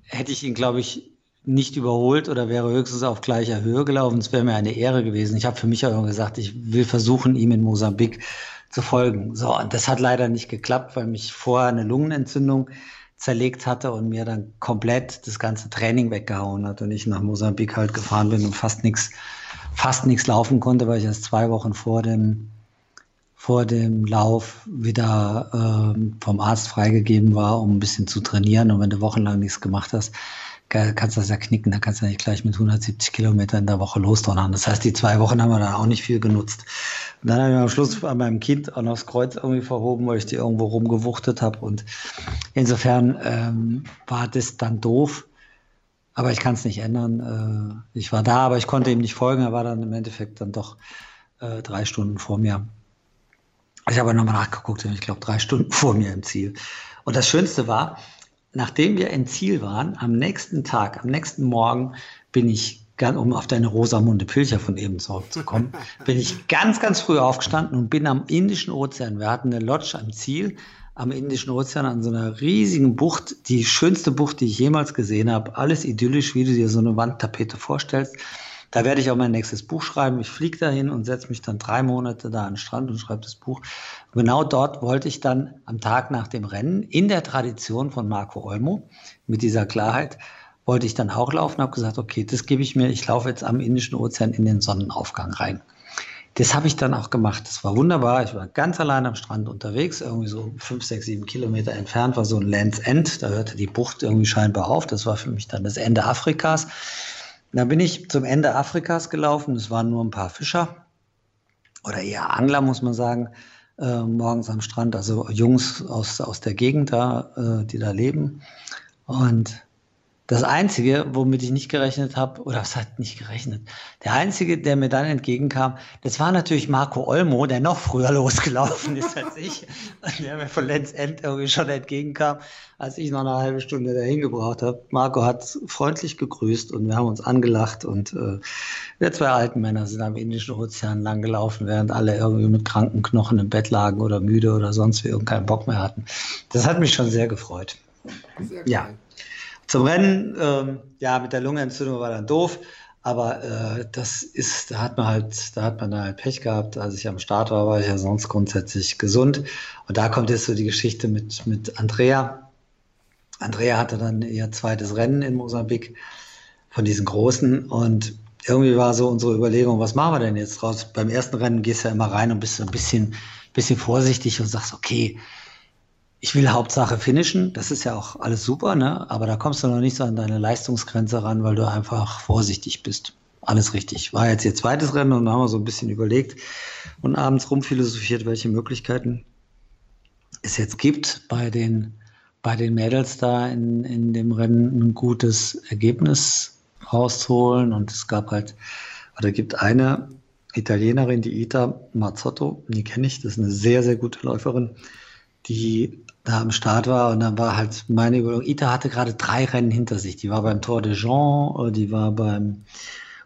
hätte ich ihn, glaube ich, nicht überholt oder wäre höchstens auf gleicher Höhe gelaufen. Es wäre mir eine Ehre gewesen. Ich habe für mich auch gesagt, ich will versuchen, ihm in Mosambik zu folgen. So, und das hat leider nicht geklappt, weil mich vorher eine Lungenentzündung zerlegt hatte und mir dann komplett das ganze Training weggehauen hat und ich nach Mosambik halt gefahren bin und fast nichts fast nichts laufen konnte, weil ich erst zwei Wochen vor dem vor dem Lauf wieder äh, vom Arzt freigegeben war, um ein bisschen zu trainieren. Und wenn du wochenlang nichts gemacht hast, kannst das ja knicken, da kannst du nicht gleich mit 170 Kilometern in der Woche losdonnern. Das heißt, die zwei Wochen haben wir dann auch nicht viel genutzt. Und dann habe ich am Schluss an meinem Kind auch noch das Kreuz irgendwie verhoben, weil ich die irgendwo rumgewuchtet habe. Und insofern ähm, war das dann doof. Aber ich kann es nicht ändern. Äh, ich war da, aber ich konnte ihm nicht folgen. Er war dann im Endeffekt dann doch äh, drei Stunden vor mir. Ich habe nochmal nachgeguckt, ich glaube drei Stunden vor mir im Ziel. Und das Schönste war, nachdem wir im Ziel waren, am nächsten Tag, am nächsten Morgen bin ich, um auf deine Rosamunde Pilcher von eben zurückzukommen, bin ich ganz, ganz früh aufgestanden und bin am Indischen Ozean. Wir hatten eine Lodge am Ziel, am Indischen Ozean an so einer riesigen Bucht, die schönste Bucht, die ich jemals gesehen habe. Alles idyllisch, wie du dir so eine Wandtapete vorstellst. Da werde ich auch mein nächstes Buch schreiben. Ich fliege dahin und setze mich dann drei Monate da an den Strand und schreibe das Buch. Genau dort wollte ich dann am Tag nach dem Rennen in der Tradition von Marco Olmo mit dieser Klarheit wollte ich dann auch laufen, habe gesagt, okay, das gebe ich mir, ich laufe jetzt am Indischen Ozean in den Sonnenaufgang rein. Das habe ich dann auch gemacht. Das war wunderbar. Ich war ganz allein am Strand unterwegs, irgendwie so fünf, sechs, sieben Kilometer entfernt war so ein Lands End. Da hörte die Bucht irgendwie scheinbar auf. Das war für mich dann das Ende Afrikas. Da bin ich zum Ende Afrikas gelaufen. Es waren nur ein paar Fischer oder eher Angler, muss man sagen, äh, morgens am Strand. Also Jungs aus, aus der Gegend da, äh, die da leben. Und das Einzige, womit ich nicht gerechnet habe, oder was hat nicht gerechnet? Der Einzige, der mir dann entgegenkam, das war natürlich Marco Olmo, der noch früher losgelaufen ist als ich. Der mir von Lenz End irgendwie schon entgegenkam, als ich noch eine halbe Stunde dahin gebraucht habe. Marco hat freundlich gegrüßt und wir haben uns angelacht und äh, wir zwei alten Männer sind am Indischen Ozean lang gelaufen, während alle irgendwie mit kranken Knochen im Bett lagen oder müde oder sonst wie und keinen Bock mehr hatten. Das hat mich schon sehr gefreut. Sehr ja. Zum Rennen, ähm, ja, mit der Lungenentzündung war dann doof, aber äh, das ist, da hat man halt, da hat man halt Pech gehabt. Als ich am Start war, war ich ja sonst grundsätzlich gesund. Und da kommt jetzt so die Geschichte mit, mit Andrea. Andrea hatte dann ihr zweites Rennen in Mosambik von diesen großen und irgendwie war so unsere Überlegung, was machen wir denn jetzt draus? Beim ersten Rennen gehst du ja immer rein und bist so ein bisschen, bisschen vorsichtig und sagst, okay, ich will Hauptsache finishen, das ist ja auch alles super, ne? aber da kommst du noch nicht so an deine Leistungsgrenze ran, weil du einfach vorsichtig bist. Alles richtig. War jetzt ihr zweites Rennen und haben wir so ein bisschen überlegt und abends rumphilosophiert, welche Möglichkeiten es jetzt gibt, bei den, bei den Mädels da in, in dem Rennen ein gutes Ergebnis rauszuholen. Und es gab halt, oder gibt eine Italienerin, die Ita Mazzotto, die kenne ich, das ist eine sehr, sehr gute Läuferin, die da am Start war und dann war halt meine Überlegung, Ita hatte gerade drei Rennen hinter sich. Die war beim Tour de Jean, die war beim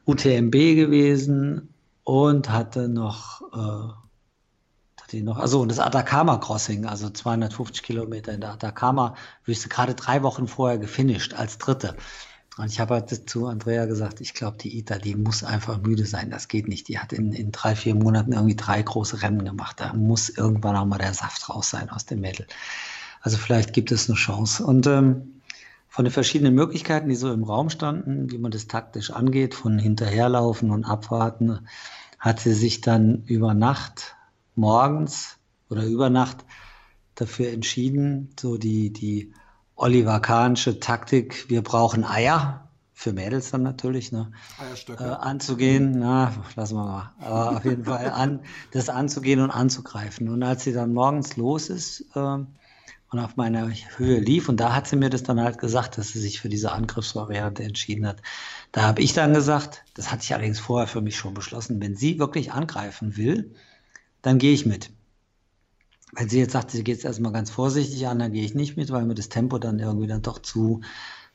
UTMB gewesen und hatte noch, äh, hatte noch, also das Atacama Crossing, also 250 Kilometer in der Atacama-Wüste, gerade drei Wochen vorher gefinisht als Dritte. Und ich habe halt zu Andrea gesagt, ich glaube, die Ita, die muss einfach müde sein. Das geht nicht. Die hat in, in drei, vier Monaten irgendwie drei große Rennen gemacht. Da muss irgendwann auch mal der Saft raus sein aus dem Mädel. Also vielleicht gibt es eine Chance. Und ähm, von den verschiedenen Möglichkeiten, die so im Raum standen, wie man das taktisch angeht, von hinterherlaufen und abwarten, hat sie sich dann über Nacht, morgens oder über Nacht dafür entschieden, so die, die Oliver Kahnsche Taktik, wir brauchen Eier, für Mädels dann natürlich, ne? Äh, anzugehen, na, lassen wir mal. Aber auf jeden Fall an, das anzugehen und anzugreifen. Und als sie dann morgens los ist äh, und auf meiner Höhe lief, und da hat sie mir das dann halt gesagt, dass sie sich für diese Angriffsvariante entschieden hat. Da habe ich dann gesagt, das hatte ich allerdings vorher für mich schon beschlossen, wenn sie wirklich angreifen will, dann gehe ich mit. Wenn sie jetzt sagt, sie geht es erstmal ganz vorsichtig an, dann gehe ich nicht mit, weil mir das Tempo dann irgendwie dann doch zu,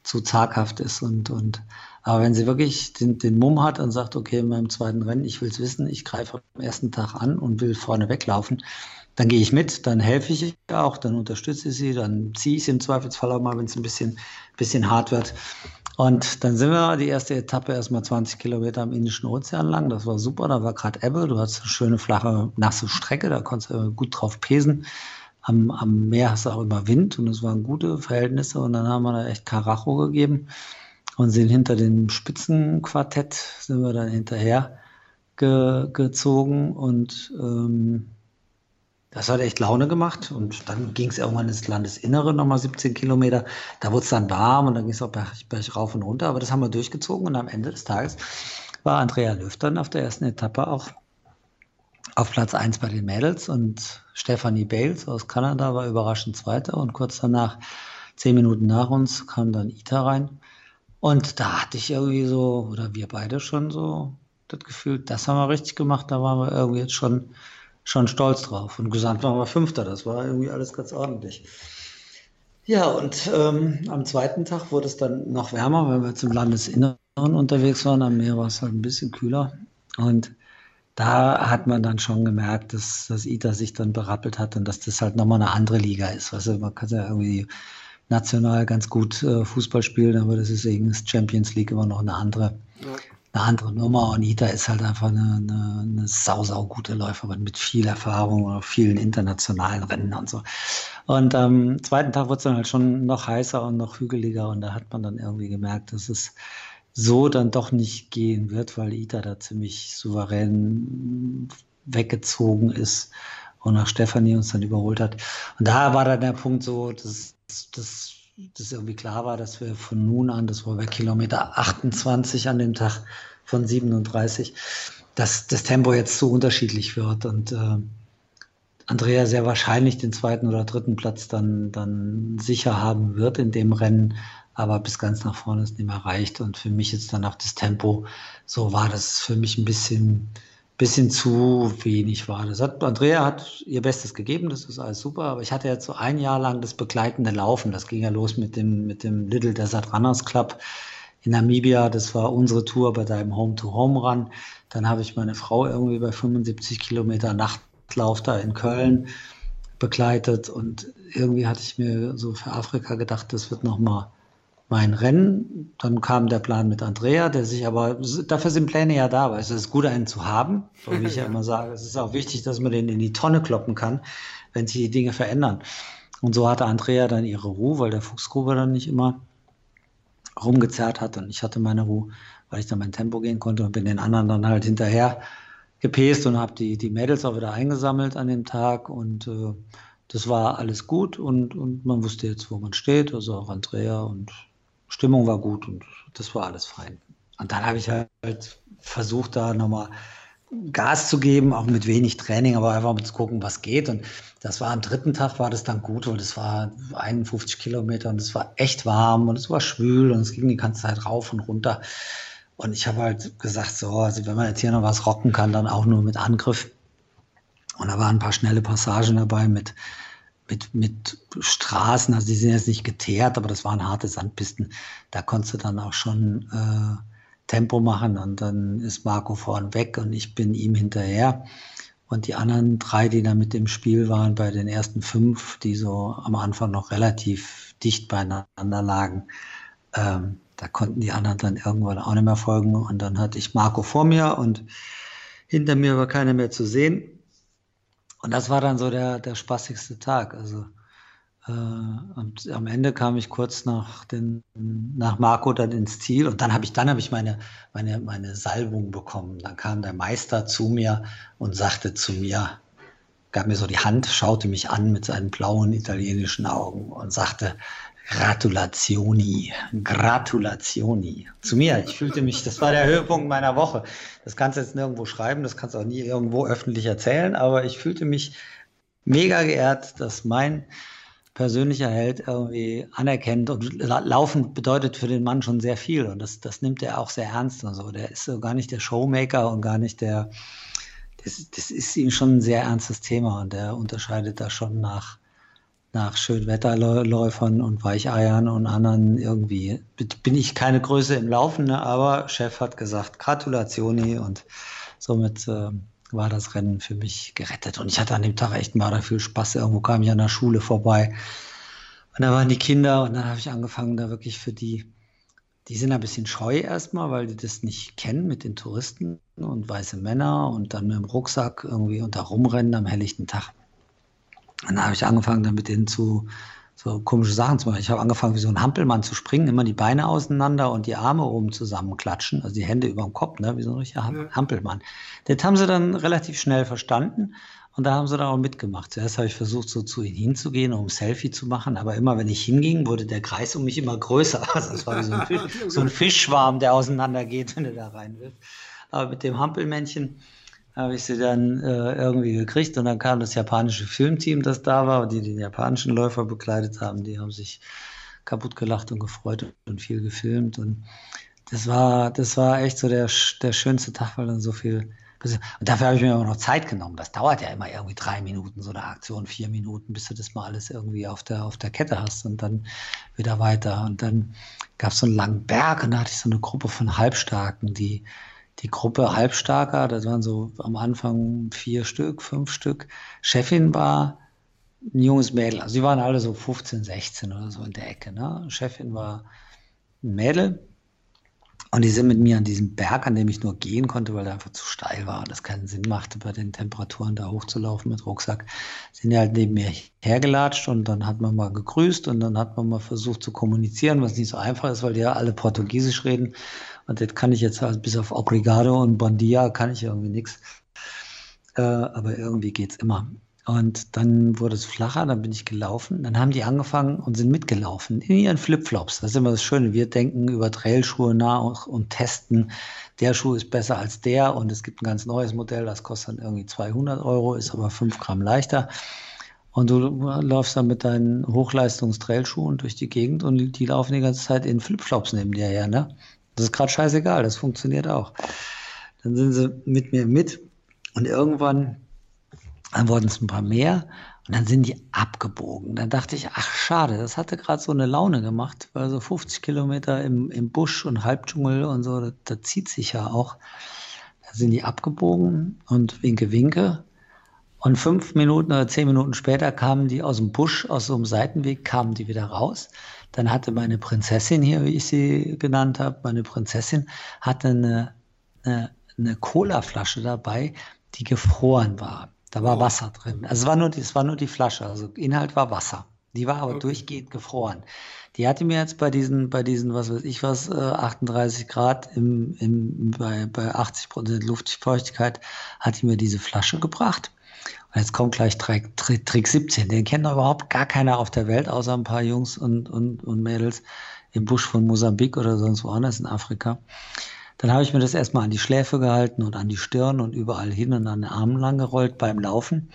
zu zaghaft ist. Und, und, aber wenn sie wirklich den, den Mumm hat und sagt, okay, in meinem zweiten Rennen, ich will es wissen, ich greife am ersten Tag an und will vorne weglaufen, dann gehe ich mit, dann helfe ich auch, dann unterstütze ich sie, dann ziehe ich sie im Zweifelsfall auch mal, wenn es ein bisschen, bisschen hart wird. Und dann sind wir die erste Etappe erstmal 20 Kilometer am Indischen Ozean lang. Das war super. Da war gerade Ebbe. Du hattest eine schöne, flache, nasse Strecke. Da konntest du gut drauf pesen. Am, am Meer hast du auch immer Wind und es waren gute Verhältnisse. Und dann haben wir da echt Karacho gegeben und sind hinter dem Spitzenquartett, sind wir dann hinterher ge, gezogen und ähm, das hat echt Laune gemacht und dann ging es irgendwann ins Landesinnere, nochmal 17 Kilometer. Da wurde es dann warm und dann ging es auch berg, berg rauf und runter, aber das haben wir durchgezogen und am Ende des Tages war Andrea Löw dann auf der ersten Etappe auch auf Platz 1 bei den Mädels und Stephanie Bales aus Kanada war überraschend Zweiter und kurz danach, zehn Minuten nach uns, kam dann Ita rein. Und da hatte ich irgendwie so, oder wir beide schon so das Gefühl, das haben wir richtig gemacht, da waren wir irgendwie jetzt schon schon stolz drauf. Und gesamt waren wir Fünfter. Das war irgendwie alles ganz ordentlich. Ja, und ähm, am zweiten Tag wurde es dann noch wärmer, weil wir zum Landesinneren unterwegs waren. Am Meer war es halt ein bisschen kühler. Und da hat man dann schon gemerkt, dass, dass ITA sich dann berappelt hat und dass das halt nochmal eine andere Liga ist. Weißt man kann ja irgendwie national ganz gut äh, Fußball spielen, aber das ist wegen des Champions League immer noch eine andere, eine andere Nummer und Ita ist halt einfach eine, eine, eine sau, sau gute Läuferin mit viel Erfahrung und vielen internationalen Rennen und so. Und am ähm, zweiten Tag wird es dann halt schon noch heißer und noch hügeliger und da hat man dann irgendwie gemerkt, dass es so dann doch nicht gehen wird, weil Ita da ziemlich souverän weggezogen ist und nach Stefanie uns dann überholt hat. Und da war dann der Punkt so, dass, dass, dass irgendwie klar war, dass wir von nun an, das war bei Kilometer 28 an dem Tag von 37, dass das Tempo jetzt so unterschiedlich wird und äh, Andrea sehr wahrscheinlich den zweiten oder dritten Platz dann, dann sicher haben wird in dem Rennen, aber bis ganz nach vorne ist nicht mehr reicht. Und für mich jetzt dann auch das Tempo, so war das für mich ein bisschen, bisschen zu wenig war. Das hat, Andrea hat ihr Bestes gegeben, das ist alles super, aber ich hatte jetzt so ein Jahr lang das begleitende Laufen. Das ging ja los mit dem, mit dem Little Desert Runners Club in Namibia. Das war unsere Tour bei deinem Home-to-Home-Run. Dann habe ich meine Frau irgendwie bei 75 Kilometer Nachtlauf da in Köln begleitet und irgendwie hatte ich mir so für Afrika gedacht, das wird nochmal mein Rennen. Dann kam der Plan mit Andrea, der sich aber, dafür sind Pläne ja da, weil es ist gut, einen zu haben. So wie ich ja immer sage, es ist auch wichtig, dass man den in die Tonne kloppen kann, wenn sich die Dinge verändern. Und so hatte Andrea dann ihre Ruhe, weil der Fuchsgruber dann nicht immer rumgezerrt hat und ich hatte meine Ruhe, weil ich dann mein Tempo gehen konnte und bin den anderen dann halt hinterher gepest und habe die, die Mädels auch wieder eingesammelt an dem Tag und äh, das war alles gut und, und man wusste jetzt, wo man steht, also auch Andrea und Stimmung war gut und das war alles fein. Und dann habe ich halt versucht, da nochmal Gas zu geben, auch mit wenig Training, aber einfach mal zu gucken, was geht. Und das war am dritten Tag war das dann gut, weil das war 51 Kilometer und es war echt warm und es war schwül und es ging die ganze Zeit rauf und runter. Und ich habe halt gesagt, so, also wenn man jetzt hier noch was rocken kann, dann auch nur mit Angriff. Und da waren ein paar schnelle Passagen dabei mit mit, mit Straßen, also die sind jetzt nicht geteert, aber das waren harte Sandpisten. Da konntest du dann auch schon äh, Tempo machen und dann ist Marco vorn weg und ich bin ihm hinterher. Und die anderen drei, die da mit im Spiel waren, bei den ersten fünf, die so am Anfang noch relativ dicht beieinander lagen, ähm, da konnten die anderen dann irgendwann auch nicht mehr folgen. Und dann hatte ich Marco vor mir und hinter mir war keiner mehr zu sehen. Und das war dann so der, der spaßigste Tag. Also äh, und am Ende kam ich kurz nach, den, nach Marco dann ins Ziel und dann habe ich, dann habe ich meine, meine, meine Salbung bekommen. Dann kam der Meister zu mir und sagte zu mir, gab mir so die Hand, schaute mich an mit seinen blauen italienischen Augen und sagte, Gratulationi, Gratulationi. Zu mir, ich fühlte mich, das war der Höhepunkt meiner Woche. Das kannst du jetzt nirgendwo schreiben, das kannst du auch nie irgendwo öffentlich erzählen, aber ich fühlte mich mega geehrt, dass mein persönlicher Held irgendwie anerkennt und Laufen bedeutet für den Mann schon sehr viel und das, das nimmt er auch sehr ernst und so. Der ist so gar nicht der Showmaker und gar nicht der, das, das ist ihm schon ein sehr ernstes Thema und der unterscheidet da schon nach, nach Schönwetterläufern und Weicheiern und anderen irgendwie bin ich keine Größe im Laufen, ne? aber Chef hat gesagt, Gratulationi und somit äh, war das Rennen für mich gerettet. Und ich hatte an dem Tag echt mal da viel Spaß. Irgendwo kam ich an der Schule vorbei und da waren die Kinder und dann habe ich angefangen, da wirklich für die, die sind ein bisschen scheu erstmal, weil die das nicht kennen mit den Touristen und weiße Männer und dann mit dem Rucksack irgendwie unter rumrennen am helllichten Tag. Und dann habe ich angefangen, dann mit denen zu so komische Sachen zu machen. Ich habe angefangen, wie so ein Hampelmann zu springen, immer die Beine auseinander und die Arme oben zusammenklatschen, also die Hände über dem Kopf, ne, wie so ein richtiger Hampelmann. Das haben sie dann relativ schnell verstanden und da haben sie dann auch mitgemacht. Zuerst habe ich versucht, so zu ihnen hinzugehen, um ein Selfie zu machen, aber immer, wenn ich hinging, wurde der Kreis um mich immer größer. Also es war wie so ein, Fisch, so ein Fischschwarm, der auseinandergeht, wenn du da rein willst. Aber mit dem Hampelmännchen, habe ich sie dann äh, irgendwie gekriegt und dann kam das japanische Filmteam, das da war die den japanischen Läufer begleitet haben. Die haben sich kaputt gelacht und gefreut und viel gefilmt und das war, das war echt so der, der schönste Tag, weil dann so viel. Und dafür habe ich mir immer noch Zeit genommen. Das dauert ja immer irgendwie drei Minuten, so eine Aktion, vier Minuten, bis du das mal alles irgendwie auf der, auf der Kette hast und dann wieder weiter. Und dann gab es so einen langen Berg und da hatte ich so eine Gruppe von Halbstarken, die, die Gruppe Halbstarker, das waren so am Anfang vier Stück, fünf Stück. Chefin war ein junges Mädel. Also die waren alle so 15, 16 oder so in der Ecke. Ne? Chefin war ein Mädel Und die sind mit mir an diesem Berg, an dem ich nur gehen konnte, weil der einfach zu steil war und das keinen Sinn machte, bei den Temperaturen da hochzulaufen mit Rucksack, sind die halt neben mir hergelatscht und dann hat man mal gegrüßt und dann hat man mal versucht zu kommunizieren, was nicht so einfach ist, weil die ja alle Portugiesisch reden. Und das kann ich jetzt halt bis auf Obrigado und Bondia kann ich irgendwie nichts. Äh, aber irgendwie geht's immer. Und dann wurde es flacher, dann bin ich gelaufen. Dann haben die angefangen und sind mitgelaufen in ihren Flipflops. Das ist immer das Schöne. Wir denken über Trailschuhe nach und testen. Der Schuh ist besser als der und es gibt ein ganz neues Modell, das kostet dann irgendwie 200 Euro, ist aber 5 Gramm leichter. Und du läufst dann mit deinen Hochleistungs-Trailschuhen durch die Gegend und die laufen die ganze Zeit in Flipflops neben dir her. Ne? Das ist gerade scheißegal, das funktioniert auch. Dann sind sie mit mir mit und irgendwann dann wurden es ein paar mehr und dann sind die abgebogen. Dann dachte ich, ach schade, das hatte gerade so eine Laune gemacht, weil so 50 Kilometer im, im Busch und Halbdschungel und so, da, da zieht sich ja auch. Dann sind die abgebogen und winke, winke. Und fünf Minuten oder zehn Minuten später kamen die aus dem Busch, aus so einem Seitenweg, kamen die wieder raus. Dann hatte meine Prinzessin hier, wie ich sie genannt habe, meine Prinzessin hatte eine, eine, eine Colaflasche dabei, die gefroren war. Da war oh. Wasser drin. Also es war, nur, es war nur die Flasche, also Inhalt war Wasser. Die war aber okay. durchgehend gefroren. Die hatte mir jetzt bei diesen, bei diesen, was weiß ich was, 38 äh, Grad im, im, bei, bei 80 Prozent Luftfeuchtigkeit, hat die mir diese Flasche gebracht. Und jetzt kommt gleich Trick, Trick, Trick 17. Den kennt doch überhaupt gar keiner auf der Welt, außer ein paar Jungs und, und, und Mädels im Busch von Mosambik oder sonst woanders in Afrika. Dann habe ich mir das erstmal an die Schläfe gehalten und an die Stirn und überall hin und an den Armen lang gerollt beim Laufen.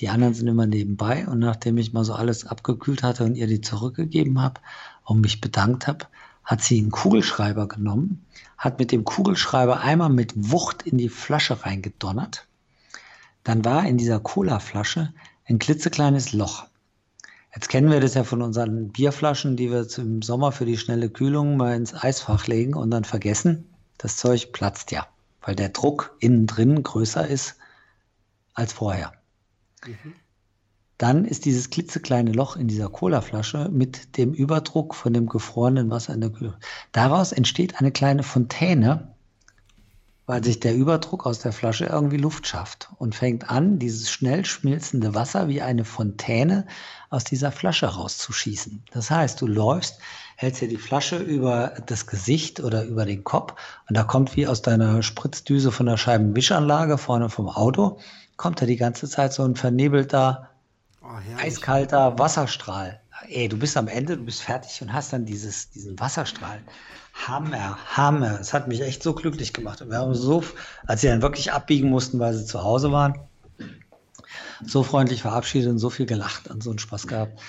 Die anderen sind immer nebenbei und nachdem ich mal so alles abgekühlt hatte und ihr die zurückgegeben habe und mich bedankt habe, hat sie einen Kugelschreiber genommen, hat mit dem Kugelschreiber einmal mit Wucht in die Flasche reingedonnert. Dann war in dieser Cola-Flasche ein klitzekleines Loch. Jetzt kennen wir das ja von unseren Bierflaschen, die wir im Sommer für die schnelle Kühlung mal ins Eisfach legen und dann vergessen das Zeug platzt ja, weil der Druck innen drin größer ist als vorher. Mhm. Dann ist dieses klitzekleine Loch in dieser Colaflasche mit dem Überdruck von dem gefrorenen Wasser in der Kühle. Daraus entsteht eine kleine Fontäne, weil sich der Überdruck aus der Flasche irgendwie Luft schafft und fängt an, dieses schnell schmilzende Wasser wie eine Fontäne aus dieser Flasche rauszuschießen. Das heißt, du läufst hältst dir die Flasche über das Gesicht oder über den Kopf und da kommt wie aus deiner Spritzdüse von der Scheibenwischanlage vorne vom Auto, kommt da die ganze Zeit so ein vernebelter, oh, eiskalter Wasserstrahl. Ey, du bist am Ende, du bist fertig und hast dann dieses, diesen Wasserstrahl. Hammer, Hammer. Es hat mich echt so glücklich gemacht. Und wir haben so, als sie dann wirklich abbiegen mussten, weil sie zu Hause waren, so freundlich verabschiedet und so viel gelacht und so einen Spaß gehabt.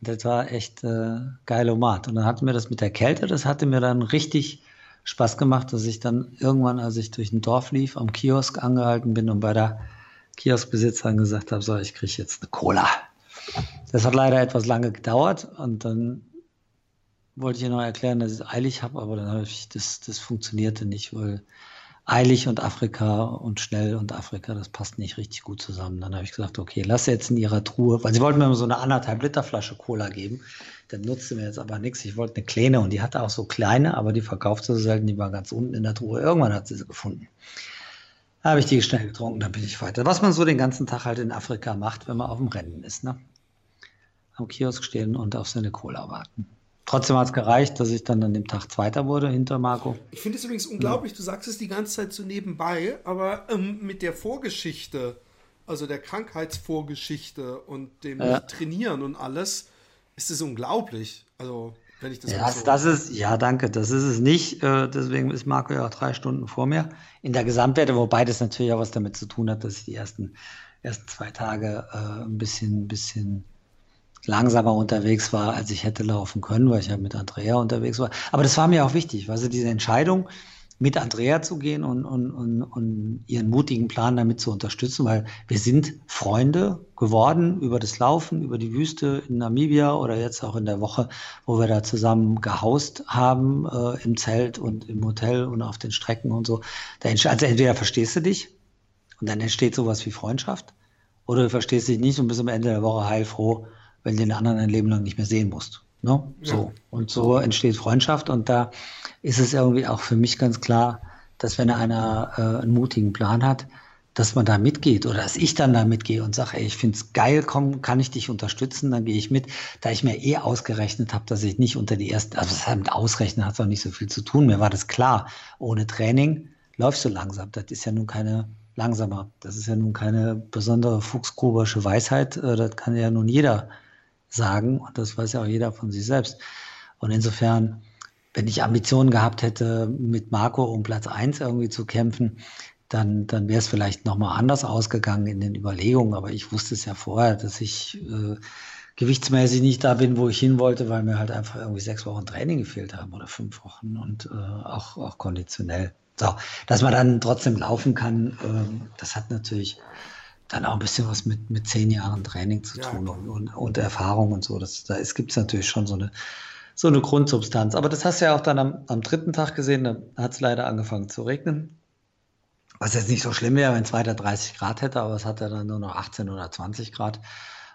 Das war echt äh, geilomat. Und dann hatten wir das mit der Kälte, das hatte mir dann richtig Spaß gemacht, dass ich dann irgendwann, als ich durch ein Dorf lief, am Kiosk angehalten bin und bei der Kioskbesitzerin gesagt habe, so, ich kriege jetzt eine Cola. Das hat leider etwas lange gedauert und dann wollte ich ihr noch erklären, dass ich es eilig habe, aber dann habe ich, das, das funktionierte nicht, weil eilig und Afrika und schnell und Afrika, das passt nicht richtig gut zusammen. Dann habe ich gesagt, okay, lass jetzt in ihrer Truhe, weil sie wollten mir so eine anderthalb Liter Flasche Cola geben. Dann nutzte mir jetzt aber nichts. Ich wollte eine kleine und die hatte auch so kleine, aber die verkaufte so selten, die war ganz unten in der Truhe. Irgendwann hat sie sie gefunden. Da habe ich die schnell getrunken, dann bin ich weiter. Was man so den ganzen Tag halt in Afrika macht, wenn man auf dem Rennen ist, ne? Am Kiosk stehen und auf seine Cola warten. Trotzdem hat es gereicht, dass ich dann an dem Tag Zweiter wurde hinter Marco. Ich finde es übrigens unglaublich, ja. du sagst es die ganze Zeit so nebenbei, aber ähm, mit der Vorgeschichte, also der Krankheitsvorgeschichte und dem ja. Trainieren und alles, ist es unglaublich. Also, wenn ich das ja, so das ist, ja, danke, das ist es nicht. Äh, deswegen ist Marco ja auch drei Stunden vor mir in der Gesamtwerte, wobei das natürlich auch was damit zu tun hat, dass ich die ersten, ersten zwei Tage äh, ein bisschen, bisschen langsamer unterwegs war, als ich hätte laufen können, weil ich ja mit Andrea unterwegs war. Aber das war mir auch wichtig, weil sie diese Entscheidung, mit Andrea zu gehen und, und, und, und ihren mutigen Plan damit zu unterstützen, weil wir sind Freunde geworden über das Laufen, über die Wüste in Namibia oder jetzt auch in der Woche, wo wir da zusammen gehaust haben äh, im Zelt und im Hotel und auf den Strecken und so. Also entweder verstehst du dich und dann entsteht sowas wie Freundschaft oder du verstehst dich nicht und bist am Ende der Woche heilfroh, wenn du den anderen ein Leben lang nicht mehr sehen musst. Ne? So. Ja. Und so entsteht Freundschaft und da ist es irgendwie auch für mich ganz klar, dass wenn einer äh, einen mutigen Plan hat, dass man da mitgeht oder dass ich dann da mitgehe und sage, ey, ich finde es geil, komm, kann ich dich unterstützen, dann gehe ich mit. Da ich mir eh ausgerechnet habe, dass ich nicht unter die ersten, also das mit Ausrechnen hat auch nicht so viel zu tun, mir war das klar. Ohne Training läufst du langsam. Das ist ja nun keine langsamer. Das ist ja nun keine besondere fuchsgrubersche Weisheit. Äh, das kann ja nun jeder sagen und das weiß ja auch jeder von sich selbst. Und insofern, wenn ich Ambitionen gehabt hätte, mit Marco um Platz 1 irgendwie zu kämpfen, dann, dann wäre es vielleicht nochmal anders ausgegangen in den Überlegungen. Aber ich wusste es ja vorher, dass ich äh, gewichtsmäßig nicht da bin, wo ich hin wollte, weil mir halt einfach irgendwie sechs Wochen Training gefehlt haben oder fünf Wochen und äh, auch, auch konditionell. So, dass man dann trotzdem laufen kann, äh, das hat natürlich dann auch ein bisschen was mit, mit zehn Jahren Training zu tun ja. und, und, und, Erfahrung und so. Das, da gibt es natürlich schon so eine, so eine Grundsubstanz. Aber das hast du ja auch dann am, am dritten Tag gesehen, da hat es leider angefangen zu regnen. Was jetzt nicht so schlimm wäre, wenn es weiter 30 Grad hätte, aber es hat ja dann nur noch 18 oder 20 Grad.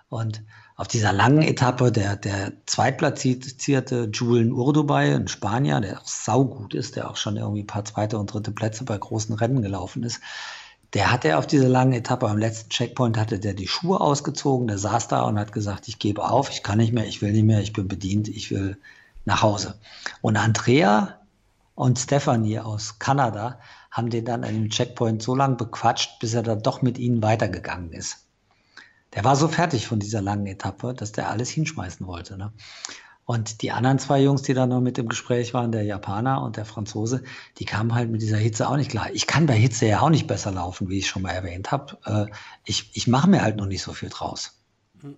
Und auf dieser langen Etappe der, der zweitplatzierte Julen Urdubai, ein Spanier, der auch saugut ist, der auch schon irgendwie ein paar zweite und dritte Plätze bei großen Rennen gelaufen ist, der hatte auf dieser langen Etappe, am letzten Checkpoint hatte der die Schuhe ausgezogen, der saß da und hat gesagt, ich gebe auf, ich kann nicht mehr, ich will nicht mehr, ich bin bedient, ich will nach Hause. Und Andrea und Stephanie aus Kanada haben den dann an dem Checkpoint so lange bequatscht, bis er dann doch mit ihnen weitergegangen ist. Der war so fertig von dieser langen Etappe, dass der alles hinschmeißen wollte. Ne? Und die anderen zwei Jungs, die da noch mit im Gespräch waren, der Japaner und der Franzose, die kamen halt mit dieser Hitze auch nicht klar. Ich kann bei Hitze ja auch nicht besser laufen, wie ich schon mal erwähnt habe. Äh, ich ich mache mir halt noch nicht so viel draus. Hm.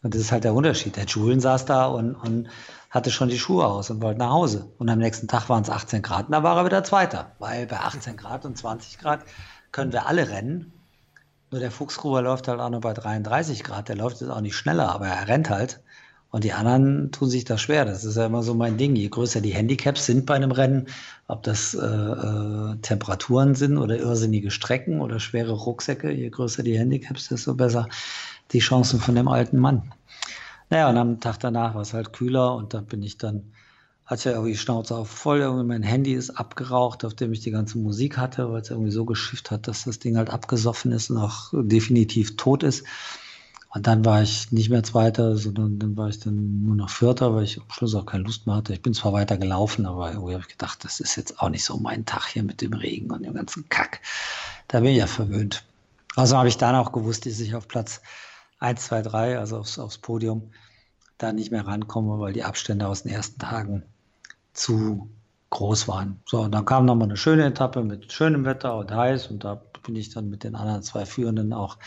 Und das ist halt der Unterschied. Der Julian saß da und, und hatte schon die Schuhe aus und wollte nach Hause. Und am nächsten Tag waren es 18 Grad und da war er wieder Zweiter. Weil bei 18 Grad und 20 Grad können wir alle rennen. Nur der Fuchsgruber läuft halt auch nur bei 33 Grad. Der läuft jetzt auch nicht schneller, aber er rennt halt. Und die anderen tun sich da schwer. Das ist ja immer so mein Ding. Je größer die Handicaps sind bei einem Rennen, ob das äh, äh, Temperaturen sind oder irrsinnige Strecken oder schwere Rucksäcke, je größer die Handicaps, desto besser die Chancen von dem alten Mann. Naja, und am Tag danach war es halt kühler und da bin ich dann, hatte ja irgendwie Schnauze auf voll, irgendwie mein Handy ist abgeraucht, auf dem ich die ganze Musik hatte, weil es irgendwie so geschifft hat, dass das Ding halt abgesoffen ist und auch definitiv tot ist. Und dann war ich nicht mehr Zweiter, sondern dann war ich dann nur noch Vierter, weil ich am Schluss auch keine Lust mehr hatte. Ich bin zwar weiter gelaufen, aber irgendwie habe ich gedacht, das ist jetzt auch nicht so mein Tag hier mit dem Regen und dem ganzen Kack. Da bin ich ja verwöhnt. Also habe ich dann auch gewusst, dass ich auf Platz 1, 2, 3, also aufs, aufs Podium, da nicht mehr rankomme, weil die Abstände aus den ersten Tagen zu groß waren. So, und dann kam nochmal eine schöne Etappe mit schönem Wetter und heiß und da bin ich dann mit den anderen zwei Führenden auch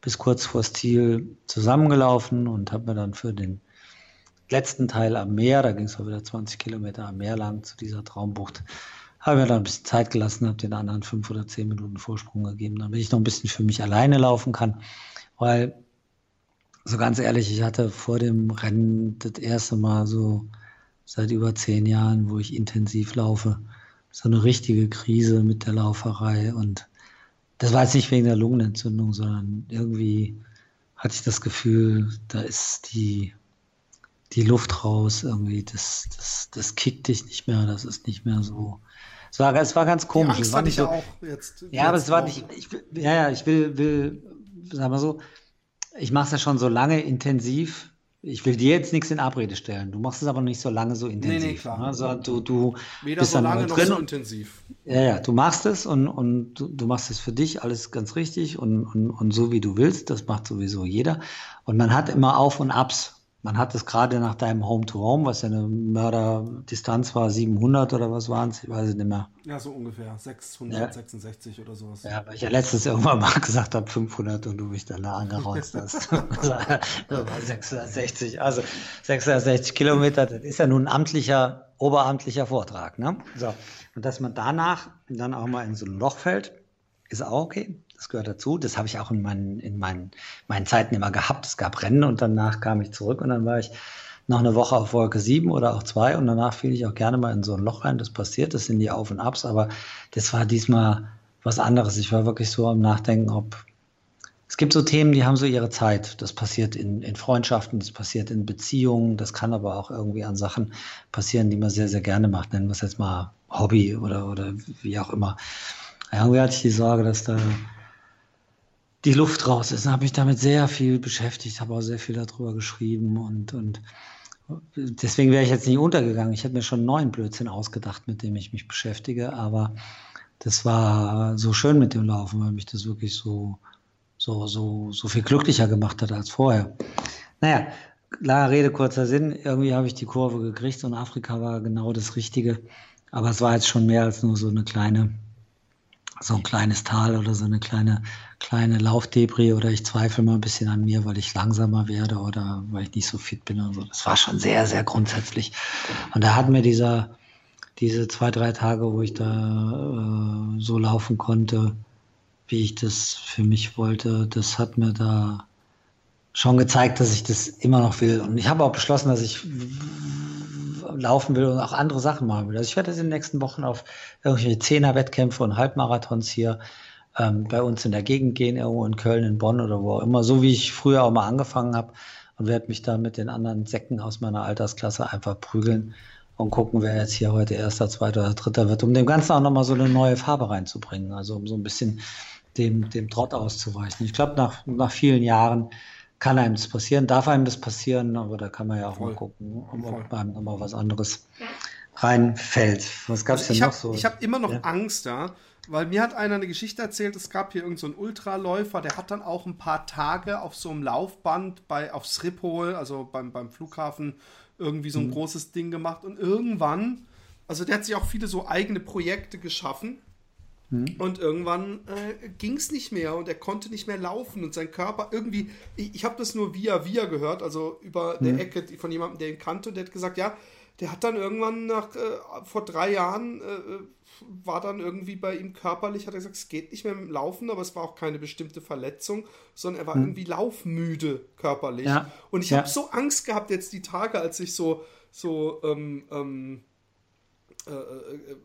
bis kurz vor Ziel zusammengelaufen und habe mir dann für den letzten Teil am Meer, da ging es wieder 20 Kilometer am Meer lang zu dieser Traumbucht, habe mir dann ein bisschen Zeit gelassen, habe den anderen fünf oder zehn Minuten Vorsprung gegeben, damit ich noch ein bisschen für mich alleine laufen kann, weil so ganz ehrlich, ich hatte vor dem Rennen das erste Mal so seit über zehn Jahren, wo ich intensiv laufe, so eine richtige Krise mit der Lauferei und das war jetzt nicht wegen der Lungenentzündung, sondern irgendwie hatte ich das Gefühl, da ist die, die Luft raus, irgendwie, das, das, das kickt dich nicht mehr, das ist nicht mehr so. Es war, es war ganz komisch. Die Angst fand ich so, auch jetzt. Ja, aber es war nicht, ich, ja, ja, ich will, will, sagen wir so, ich mache es ja schon so lange intensiv, ich will dir jetzt nichts in Abrede stellen. Du machst es aber nicht so lange so intensiv. Nee, nee, klar. Also du, du Weder bist so lange noch so intensiv. Ja, ja, du machst es und, und du, du machst es für dich alles ganz richtig und, und, und so wie du willst. Das macht sowieso jeder. Und man hat immer Auf und Abs. Man hat es gerade nach deinem Home-to-Home, was ja eine Mörderdistanz war, 700 oder was waren es, ich weiß es nicht mehr. Ja, so ungefähr, 666 ja. oder sowas. Ja, weil ich ja letztes irgendwann mal gesagt habe, 500 und du mich dann da angerotzt hast. 660, also 660 Kilometer, das ist ja nun ein amtlicher, oberamtlicher Vortrag. Ne? So. Und dass man danach dann auch mal in so ein Loch fällt, ist auch okay. Das gehört dazu. Das habe ich auch in meinen, in meinen, meinen Zeiten immer gehabt. Es gab Rennen und danach kam ich zurück und dann war ich noch eine Woche auf Wolke 7 oder auch 2 und danach fiel ich auch gerne mal in so ein Loch rein. Das passiert, das sind die Auf und Abs, aber das war diesmal was anderes. Ich war wirklich so am Nachdenken, ob, es gibt so Themen, die haben so ihre Zeit. Das passiert in, in Freundschaften, das passiert in Beziehungen, das kann aber auch irgendwie an Sachen passieren, die man sehr, sehr gerne macht. Nennen wir es jetzt mal Hobby oder, oder wie auch immer. Irgendwie hatte ich die Sorge, dass da die Luft raus ist. Habe ich damit sehr viel beschäftigt, habe auch sehr viel darüber geschrieben und, und deswegen wäre ich jetzt nicht untergegangen. Ich hätte mir schon einen neuen Blödsinn ausgedacht, mit dem ich mich beschäftige, aber das war so schön mit dem Laufen, weil mich das wirklich so so, so, so viel glücklicher gemacht hat als vorher. Naja, lange Rede, kurzer Sinn. Irgendwie habe ich die Kurve gekriegt und Afrika war genau das Richtige. Aber es war jetzt schon mehr als nur so eine kleine, so ein kleines Tal oder so eine kleine, kleine Laufdebris oder ich zweifle mal ein bisschen an mir, weil ich langsamer werde oder weil ich nicht so fit bin und so. Das war schon sehr, sehr grundsätzlich. Und da hat mir dieser, diese zwei, drei Tage, wo ich da äh, so laufen konnte, wie ich das für mich wollte, das hat mir da schon gezeigt, dass ich das immer noch will. Und ich habe auch beschlossen, dass ich laufen will und auch andere Sachen machen will. Also ich werde jetzt in den nächsten Wochen auf irgendwelche Zehner-Wettkämpfe und Halbmarathons hier ähm, bei uns in der Gegend gehen, irgendwo in Köln, in Bonn oder wo auch immer, so wie ich früher auch mal angefangen habe und werde mich da mit den anderen Säcken aus meiner Altersklasse einfach prügeln und gucken, wer jetzt hier heute erster, zweiter oder dritter wird, um dem Ganzen auch nochmal so eine neue Farbe reinzubringen. Also um so ein bisschen dem, dem Trott auszuweichen. Ich glaube, nach, nach vielen Jahren kann einem das passieren, darf einem das passieren, aber da kann man ja auch Voll. mal gucken, ob einem nochmal was anderes reinfällt. Was gab es also denn noch so? Ich habe immer noch ja? Angst da, weil mir hat einer eine Geschichte erzählt, es gab hier irgendeinen so Ultraläufer, der hat dann auch ein paar Tage auf so einem Laufband bei, auf Schiphol, also beim, beim Flughafen, irgendwie so ein mhm. großes Ding gemacht und irgendwann, also der hat sich auch viele so eigene Projekte geschaffen hm. Und irgendwann äh, ging es nicht mehr und er konnte nicht mehr laufen und sein Körper irgendwie, ich, ich habe das nur via via gehört, also über hm. der Ecke von jemandem, der ihn kannte und der hat gesagt, ja, der hat dann irgendwann nach, äh, vor drei Jahren, äh, war dann irgendwie bei ihm körperlich, hat er gesagt, es geht nicht mehr mit dem Laufen, aber es war auch keine bestimmte Verletzung, sondern er war hm. irgendwie laufmüde körperlich. Ja. Und ich ja. habe so Angst gehabt jetzt die Tage, als ich so, so, ähm, ähm, äh, äh,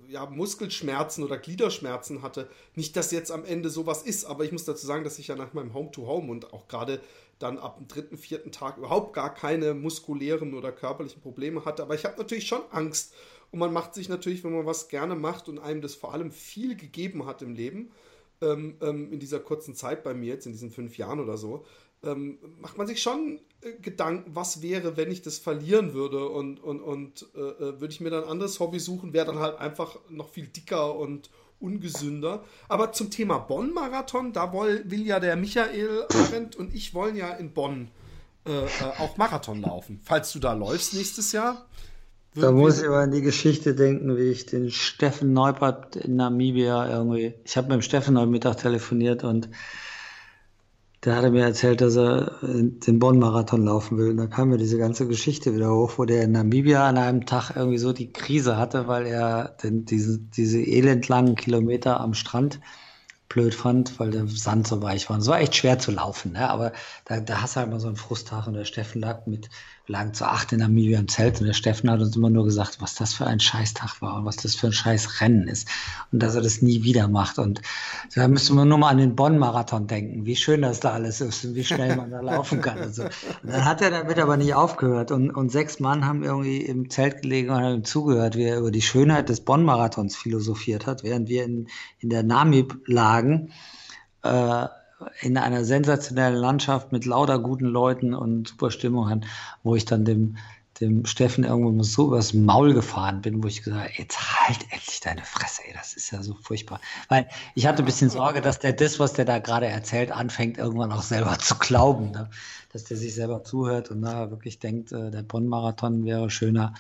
ja, Muskelschmerzen oder Gliederschmerzen hatte. Nicht, dass jetzt am Ende sowas ist, aber ich muss dazu sagen, dass ich ja nach meinem Home-to-Home -Home und auch gerade dann ab dem dritten, vierten Tag überhaupt gar keine muskulären oder körperlichen Probleme hatte. Aber ich habe natürlich schon Angst. Und man macht sich natürlich, wenn man was gerne macht und einem das vor allem viel gegeben hat im Leben, ähm, ähm, in dieser kurzen Zeit bei mir jetzt, in diesen fünf Jahren oder so, ähm, macht man sich schon äh, Gedanken, was wäre, wenn ich das verlieren würde und, und, und äh, äh, würde ich mir dann ein anderes Hobby suchen, wäre dann halt einfach noch viel dicker und ungesünder. Aber zum Thema Bonn-Marathon, da will, will ja der Michael Arendt und ich wollen ja in Bonn äh, äh auch Marathon laufen. Falls du da läufst nächstes Jahr. Da muss ich aber an die Geschichte denken, wie ich den Steffen Neupert in Namibia irgendwie. Ich habe mit dem Steffen heute Mittag telefoniert und der hatte mir erzählt, dass er den Bonn-Marathon laufen will. Und da kam mir diese ganze Geschichte wieder hoch, wo der in Namibia an einem Tag irgendwie so die Krise hatte, weil er den, diese, diese elendlangen Kilometer am Strand blöd fand, weil der Sand so weich war. es war echt schwer zu laufen, ne? aber da, da hast du halt mal so einen Frusttag und der Steffen lag mit lagen zu acht in Namibia im Zelt und der Steffen hat uns immer nur gesagt, was das für ein Scheißtag war und was das für ein Scheißrennen ist und dass er das nie wieder macht. Und da müsste man nur mal an den Bonn-Marathon denken, wie schön das da alles ist und wie schnell man da laufen kann. Und, so. und dann hat er damit aber nicht aufgehört und, und sechs Mann haben irgendwie im Zelt gelegen und haben ihm zugehört, wie er über die Schönheit des Bonn-Marathons philosophiert hat, während wir in, in der Namib lagen. Äh, in einer sensationellen Landschaft mit lauter guten Leuten und super Stimmung an, wo ich dann dem, dem Steffen irgendwo mal so übers Maul gefahren bin, wo ich gesagt habe, jetzt halt endlich deine Fresse, ey, das ist ja so furchtbar. Weil ich hatte ein bisschen Sorge, dass der das, was der da gerade erzählt, anfängt irgendwann auch selber zu glauben, ne? dass der sich selber zuhört und da wirklich denkt, äh, der Bonn-Marathon wäre schöner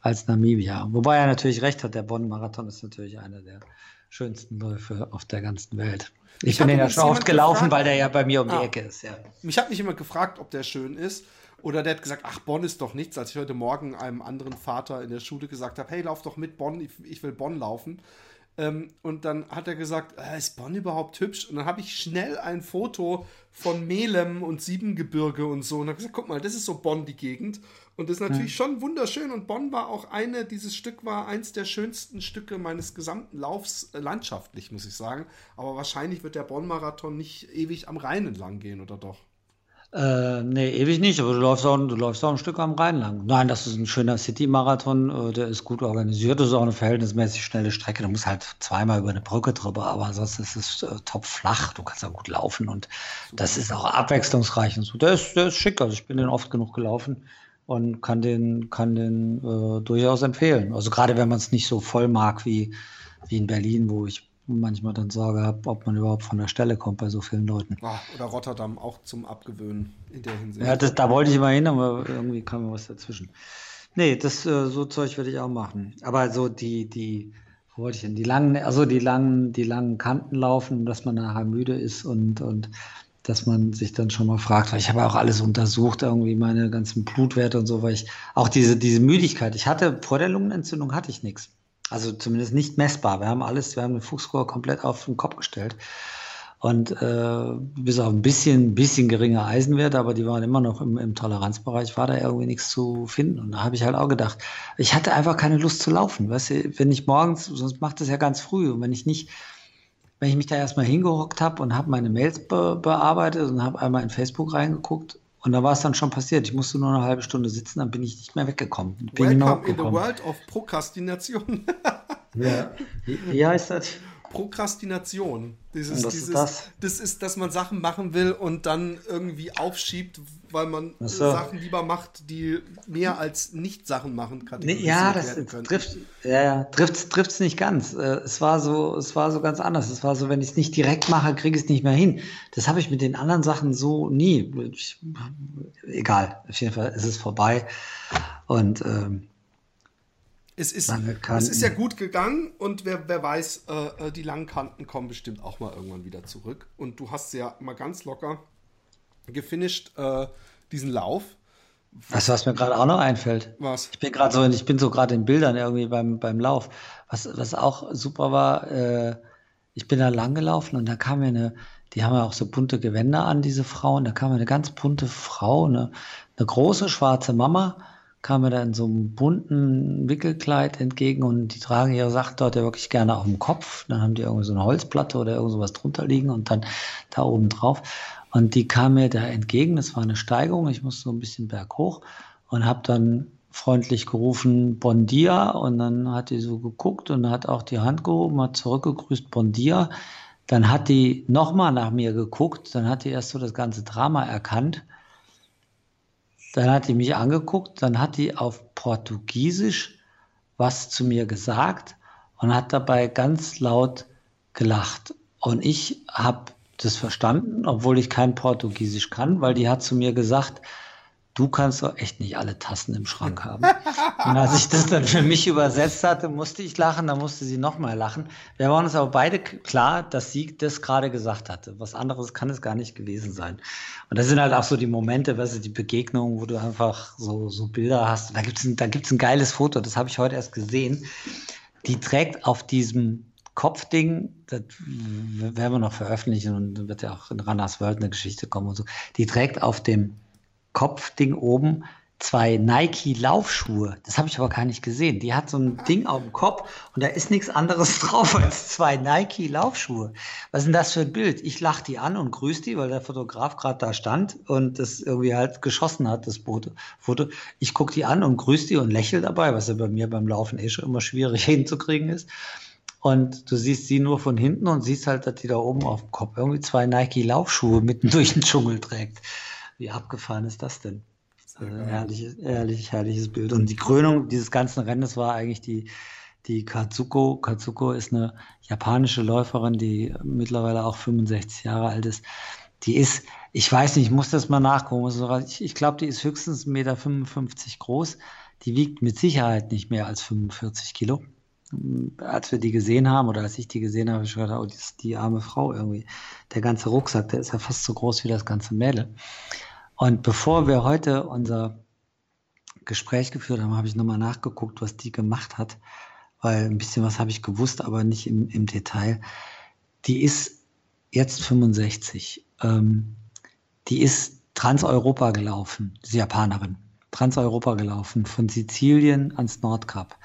als Namibia. Wobei er natürlich recht hat, der Bonn-Marathon ist natürlich einer der schönsten Läufe auf der ganzen Welt. Ich, bin den ja schon oft gelaufen, gefragt, weil der ja bei mir um ah, die Ecke ist. Ja. Mich hat nicht jemand gefragt, ob der schön ist. Oder der hat gesagt, ach, Bonn ist doch nichts, als ich heute Morgen einem anderen Vater in der Schule gesagt habe, hey, lauf doch mit Bonn, ich, ich will Bonn laufen. Ähm, und dann hat er gesagt, äh, ist Bonn überhaupt hübsch? Und dann habe ich schnell ein Foto von Melem und Siebengebirge und so. Und habe gesagt, guck mal, das ist so Bonn, die Gegend. Und das ist natürlich ja. schon wunderschön. Und Bonn war auch eine, dieses Stück war eins der schönsten Stücke meines gesamten Laufs, äh, landschaftlich, muss ich sagen. Aber wahrscheinlich wird der Bonn-Marathon nicht ewig am Rhein entlang gehen, oder doch? Äh, nee, ewig nicht, aber du läufst, auch, du läufst auch ein Stück am Rhein lang. Nein, das ist ein schöner City-Marathon, äh, der ist gut organisiert, das ist auch eine verhältnismäßig schnelle Strecke. Du musst halt zweimal über eine Brücke drüber, aber sonst ist es äh, top flach, du kannst da gut laufen und Super. das ist auch abwechslungsreich und so. Der ist, der ist schick, also ich bin den oft genug gelaufen und kann den, kann den äh, durchaus empfehlen. Also gerade wenn man es nicht so voll mag wie, wie in Berlin, wo ich manchmal dann Sorge habe, ob man überhaupt von der Stelle kommt bei so vielen Leuten. Ah, oder Rotterdam auch zum Abgewöhnen in der Hinsicht. Ja, das, da wollte ich immer hin, aber irgendwie kam mir was dazwischen. Nee, das äh, so Zeug würde ich auch machen. Aber so die, die, wo wollte ich denn? Die langen, also die langen, die langen Kanten laufen, dass man nachher müde ist und, und dass man sich dann schon mal fragt, weil ich habe auch alles untersucht, irgendwie meine ganzen Blutwerte und so, weil ich auch diese, diese Müdigkeit, ich hatte vor der Lungenentzündung hatte ich nichts. Also zumindest nicht messbar. Wir haben alles, wir haben den Fuchscore komplett auf den Kopf gestellt. Und äh, bis auf ein bisschen, bisschen geringe Eisenwerte, aber die waren immer noch im, im Toleranzbereich, war da irgendwie nichts zu finden. Und da habe ich halt auch gedacht, ich hatte einfach keine Lust zu laufen. Weißt du, wenn ich morgens, sonst macht das ja ganz früh. Und wenn ich nicht, wenn ich mich da erstmal hingehockt habe und habe meine Mails be bearbeitet und habe einmal in Facebook reingeguckt und da war es dann schon passiert. Ich musste nur eine halbe Stunde sitzen, dann bin ich nicht mehr weggekommen. Bin Welcome in the world of Prokrastination. ja. Wie, wie heißt das? Prokrastination. Dieses, was dieses, ist das? das ist, dass man Sachen machen will und dann irgendwie aufschiebt, weil man so. Sachen lieber macht, die mehr als nicht Sachen machen kann. Ja, das trifft ja, ja, trifft's, trifft's nicht ganz. Äh, es war so, es war so ganz anders. Es war so, wenn ich es nicht direkt mache, kriege ich es nicht mehr hin. Das habe ich mit den anderen Sachen so nie. Ich, egal, auf jeden Fall ist es vorbei. Und ähm, es ist, es ist ja gut gegangen und wer, wer weiß, äh, äh, die langen Kanten kommen bestimmt auch mal irgendwann wieder zurück. Und du hast ja mal ganz locker gefinisht, äh, diesen Lauf. Weißt du, was mir gerade auch noch einfällt? Was? Ich bin gerade so, ich bin so gerade in Bildern irgendwie beim, beim Lauf. Was, was auch super war, äh, ich bin da lang gelaufen und da kam mir eine, die haben ja auch so bunte Gewänder an, diese Frauen. Da kam mir eine ganz bunte Frau, eine, eine große schwarze Mama kam mir da in so einem bunten Wickelkleid entgegen und die tragen ihre Sachen dort ja wirklich gerne auf dem Kopf. Dann haben die irgendwie so eine Holzplatte oder irgend sowas drunter liegen und dann da oben drauf. Und die kam mir da entgegen, das war eine Steigung, ich musste so ein bisschen berghoch und habe dann freundlich gerufen, Bon dia. Und dann hat die so geguckt und hat auch die Hand gehoben, hat zurückgegrüßt, Bon dia. Dann hat die nochmal nach mir geguckt, dann hat die erst so das ganze Drama erkannt dann hat die mich angeguckt, dann hat die auf Portugiesisch was zu mir gesagt und hat dabei ganz laut gelacht. Und ich habe das verstanden, obwohl ich kein Portugiesisch kann, weil die hat zu mir gesagt, du kannst doch echt nicht alle Tassen im Schrank haben. Und als ich das dann für mich übersetzt hatte, musste ich lachen, dann musste sie nochmal lachen. Wir waren uns aber beide klar, dass sie das gerade gesagt hatte. Was anderes kann es gar nicht gewesen sein. Und das sind halt auch so die Momente, weißt du, die Begegnungen, wo du einfach so, so Bilder hast. Da gibt's ein, da gibt's ein geiles Foto, das habe ich heute erst gesehen. Die trägt auf diesem Kopfding, das werden wir noch veröffentlichen und wird ja auch in Ranas World eine Geschichte kommen und so. Die trägt auf dem Kopfding oben zwei Nike Laufschuhe. Das habe ich aber gar nicht gesehen. Die hat so ein Ding auf dem Kopf und da ist nichts anderes drauf als zwei Nike Laufschuhe. Was ist denn das für ein Bild? Ich lache die an und grüße die, weil der Fotograf gerade da stand und das irgendwie halt geschossen hat, das Foto. Ich gucke die an und grüße die und lächle dabei, was ja bei mir beim Laufen eh schon immer schwierig hinzukriegen ist. Und du siehst sie nur von hinten und siehst halt, dass die da oben auf dem Kopf irgendwie zwei Nike Laufschuhe mitten durch den Dschungel trägt. Wie abgefahren ist das denn? Also herrliches, herrlich, herrliches Bild. Und die Krönung dieses ganzen Rennens war eigentlich die, die Katsuko. Katsuko ist eine japanische Läuferin, die mittlerweile auch 65 Jahre alt ist. Die ist, ich weiß nicht, ich muss das mal nachgucken. Ich, ich glaube, die ist höchstens 1,55 Meter groß. Die wiegt mit Sicherheit nicht mehr als 45 Kilo. Als wir die gesehen haben oder als ich die gesehen habe, habe ich gedacht, oh, die, die arme Frau irgendwie. Der ganze Rucksack, der ist ja fast so groß wie das ganze Mädel. Und bevor wir heute unser Gespräch geführt haben, habe ich nochmal nachgeguckt, was die gemacht hat. weil ein bisschen was habe ich gewusst, aber nicht im, im Detail. Die ist jetzt 65. Ähm, die ist Transeuropa gelaufen, diese Japanerin. Transeuropa gelaufen, von Sizilien ans Nordkap.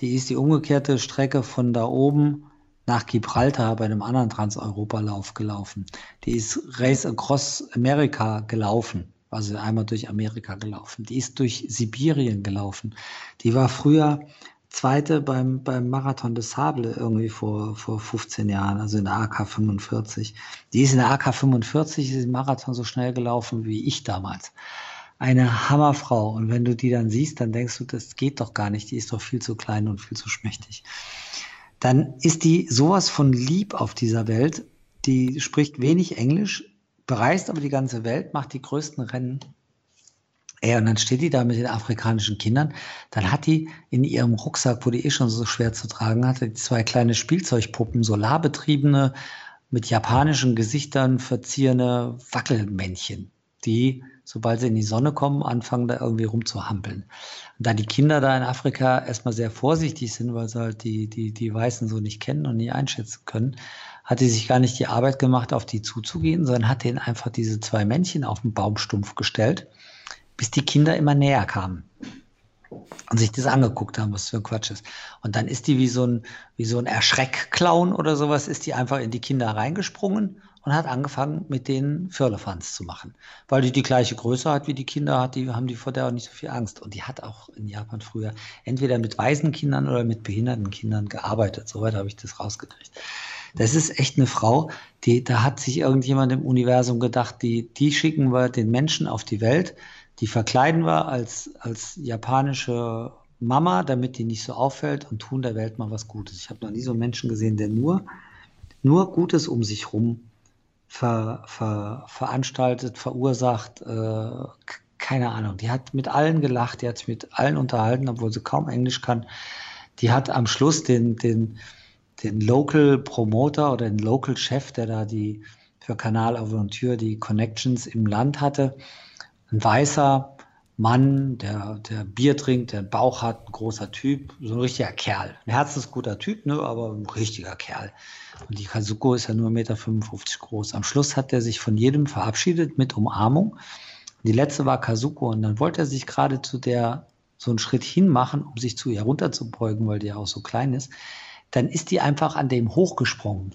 Die ist die umgekehrte Strecke von da oben nach Gibraltar bei einem anderen Transeuropa-Lauf gelaufen. Die ist Race Across America gelaufen, also einmal durch Amerika gelaufen. Die ist durch Sibirien gelaufen. Die war früher Zweite beim, beim Marathon des Sable irgendwie vor, vor 15 Jahren, also in der AK 45. Die ist in der AK 45 ist im Marathon so schnell gelaufen wie ich damals. Eine Hammerfrau. Und wenn du die dann siehst, dann denkst du, das geht doch gar nicht. Die ist doch viel zu klein und viel zu schmächtig dann ist die sowas von lieb auf dieser Welt. Die spricht wenig Englisch, bereist aber die ganze Welt, macht die größten Rennen. Ja, und dann steht die da mit den afrikanischen Kindern. Dann hat die in ihrem Rucksack, wo die eh schon so schwer zu tragen hatte, zwei kleine Spielzeugpuppen, solarbetriebene, mit japanischen Gesichtern verzierte Wackelmännchen, die sobald sie in die Sonne kommen, anfangen da irgendwie rumzuhampeln. Und da die Kinder da in Afrika erstmal sehr vorsichtig sind, weil sie halt die, die, die Weißen so nicht kennen und nie einschätzen können, hat sie sich gar nicht die Arbeit gemacht, auf die zuzugehen, sondern hat denen einfach diese zwei Männchen auf den Baumstumpf gestellt, bis die Kinder immer näher kamen und sich das angeguckt haben, was für ein Quatsch ist. Und dann ist die wie so ein, wie so ein Erschreckclown oder sowas, ist die einfach in die Kinder reingesprungen und hat angefangen, mit denen Firlefanz zu machen. Weil die die gleiche Größe hat wie die Kinder hat, die haben die vor der auch nicht so viel Angst. Und die hat auch in Japan früher entweder mit weisen Kindern oder mit behinderten Kindern gearbeitet. Soweit habe ich das rausgekriegt. Das ist echt eine Frau, die, da hat sich irgendjemand im Universum gedacht, die, die schicken wir den Menschen auf die Welt, die verkleiden wir als, als japanische Mama, damit die nicht so auffällt und tun der Welt mal was Gutes. Ich habe noch nie so einen Menschen gesehen, der nur, nur Gutes um sich rum ver, ver, veranstaltet, verursacht, äh, keine Ahnung. Die hat mit allen gelacht, die hat sich mit allen unterhalten, obwohl sie kaum Englisch kann. Die hat am Schluss den, den, den Local Promoter oder den Local Chef, der da die für Kanal Aventure die Connections im Land hatte, ein weißer Mann, der, der Bier trinkt, der einen Bauch hat, ein großer Typ, so ein richtiger Kerl. Ein herzensguter Typ, ne, aber ein richtiger Kerl. Und die Kazuko ist ja nur 1,55 Meter groß. Am Schluss hat er sich von jedem verabschiedet mit Umarmung. Die letzte war Kazuko und dann wollte er sich gerade zu der so einen Schritt hinmachen, um sich zu ihr runterzubeugen, weil die ja auch so klein ist. Dann ist die einfach an dem hochgesprungen.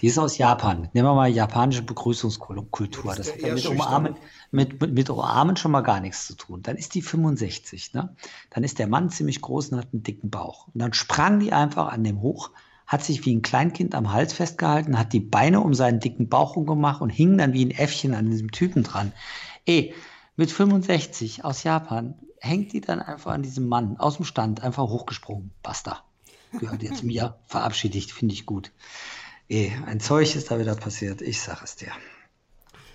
Die ist aus Japan. Nehmen wir mal japanische Begrüßungskultur. Das, hat mit Umarmen, mit, mit, mit Umarmen schon mal gar nichts zu tun. Dann ist die 65. Ne? Dann ist der Mann ziemlich groß und hat einen dicken Bauch. Und dann sprang die einfach an dem hoch, hat sich wie ein Kleinkind am Hals festgehalten, hat die Beine um seinen dicken Bauch rumgemacht und hing dann wie ein Äffchen an diesem Typen dran. Ey, mit 65 aus Japan hängt die dann einfach an diesem Mann aus dem Stand einfach hochgesprungen. Basta. Gehört jetzt mir, verabschiedigt, finde ich gut. Ey, ein Zeug ist da wieder passiert, ich sag es dir.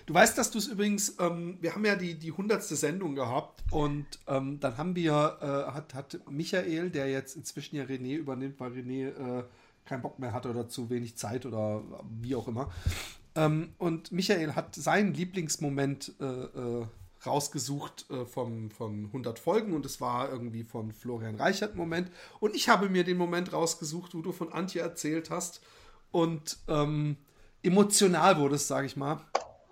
Du weißt, dass du es übrigens, ähm, wir haben ja die, die 100. Sendung gehabt und ähm, dann haben wir, äh, hat, hat Michael, der jetzt inzwischen ja René übernimmt, weil René äh, keinen Bock mehr hatte oder zu wenig Zeit oder wie auch immer. Ähm, und Michael hat seinen Lieblingsmoment äh, äh, rausgesucht äh, vom, von 100 Folgen und es war irgendwie von Florian Reichert Moment. Und ich habe mir den Moment rausgesucht, wo du von Antje erzählt hast und ähm, emotional wurdest, sage ich mal.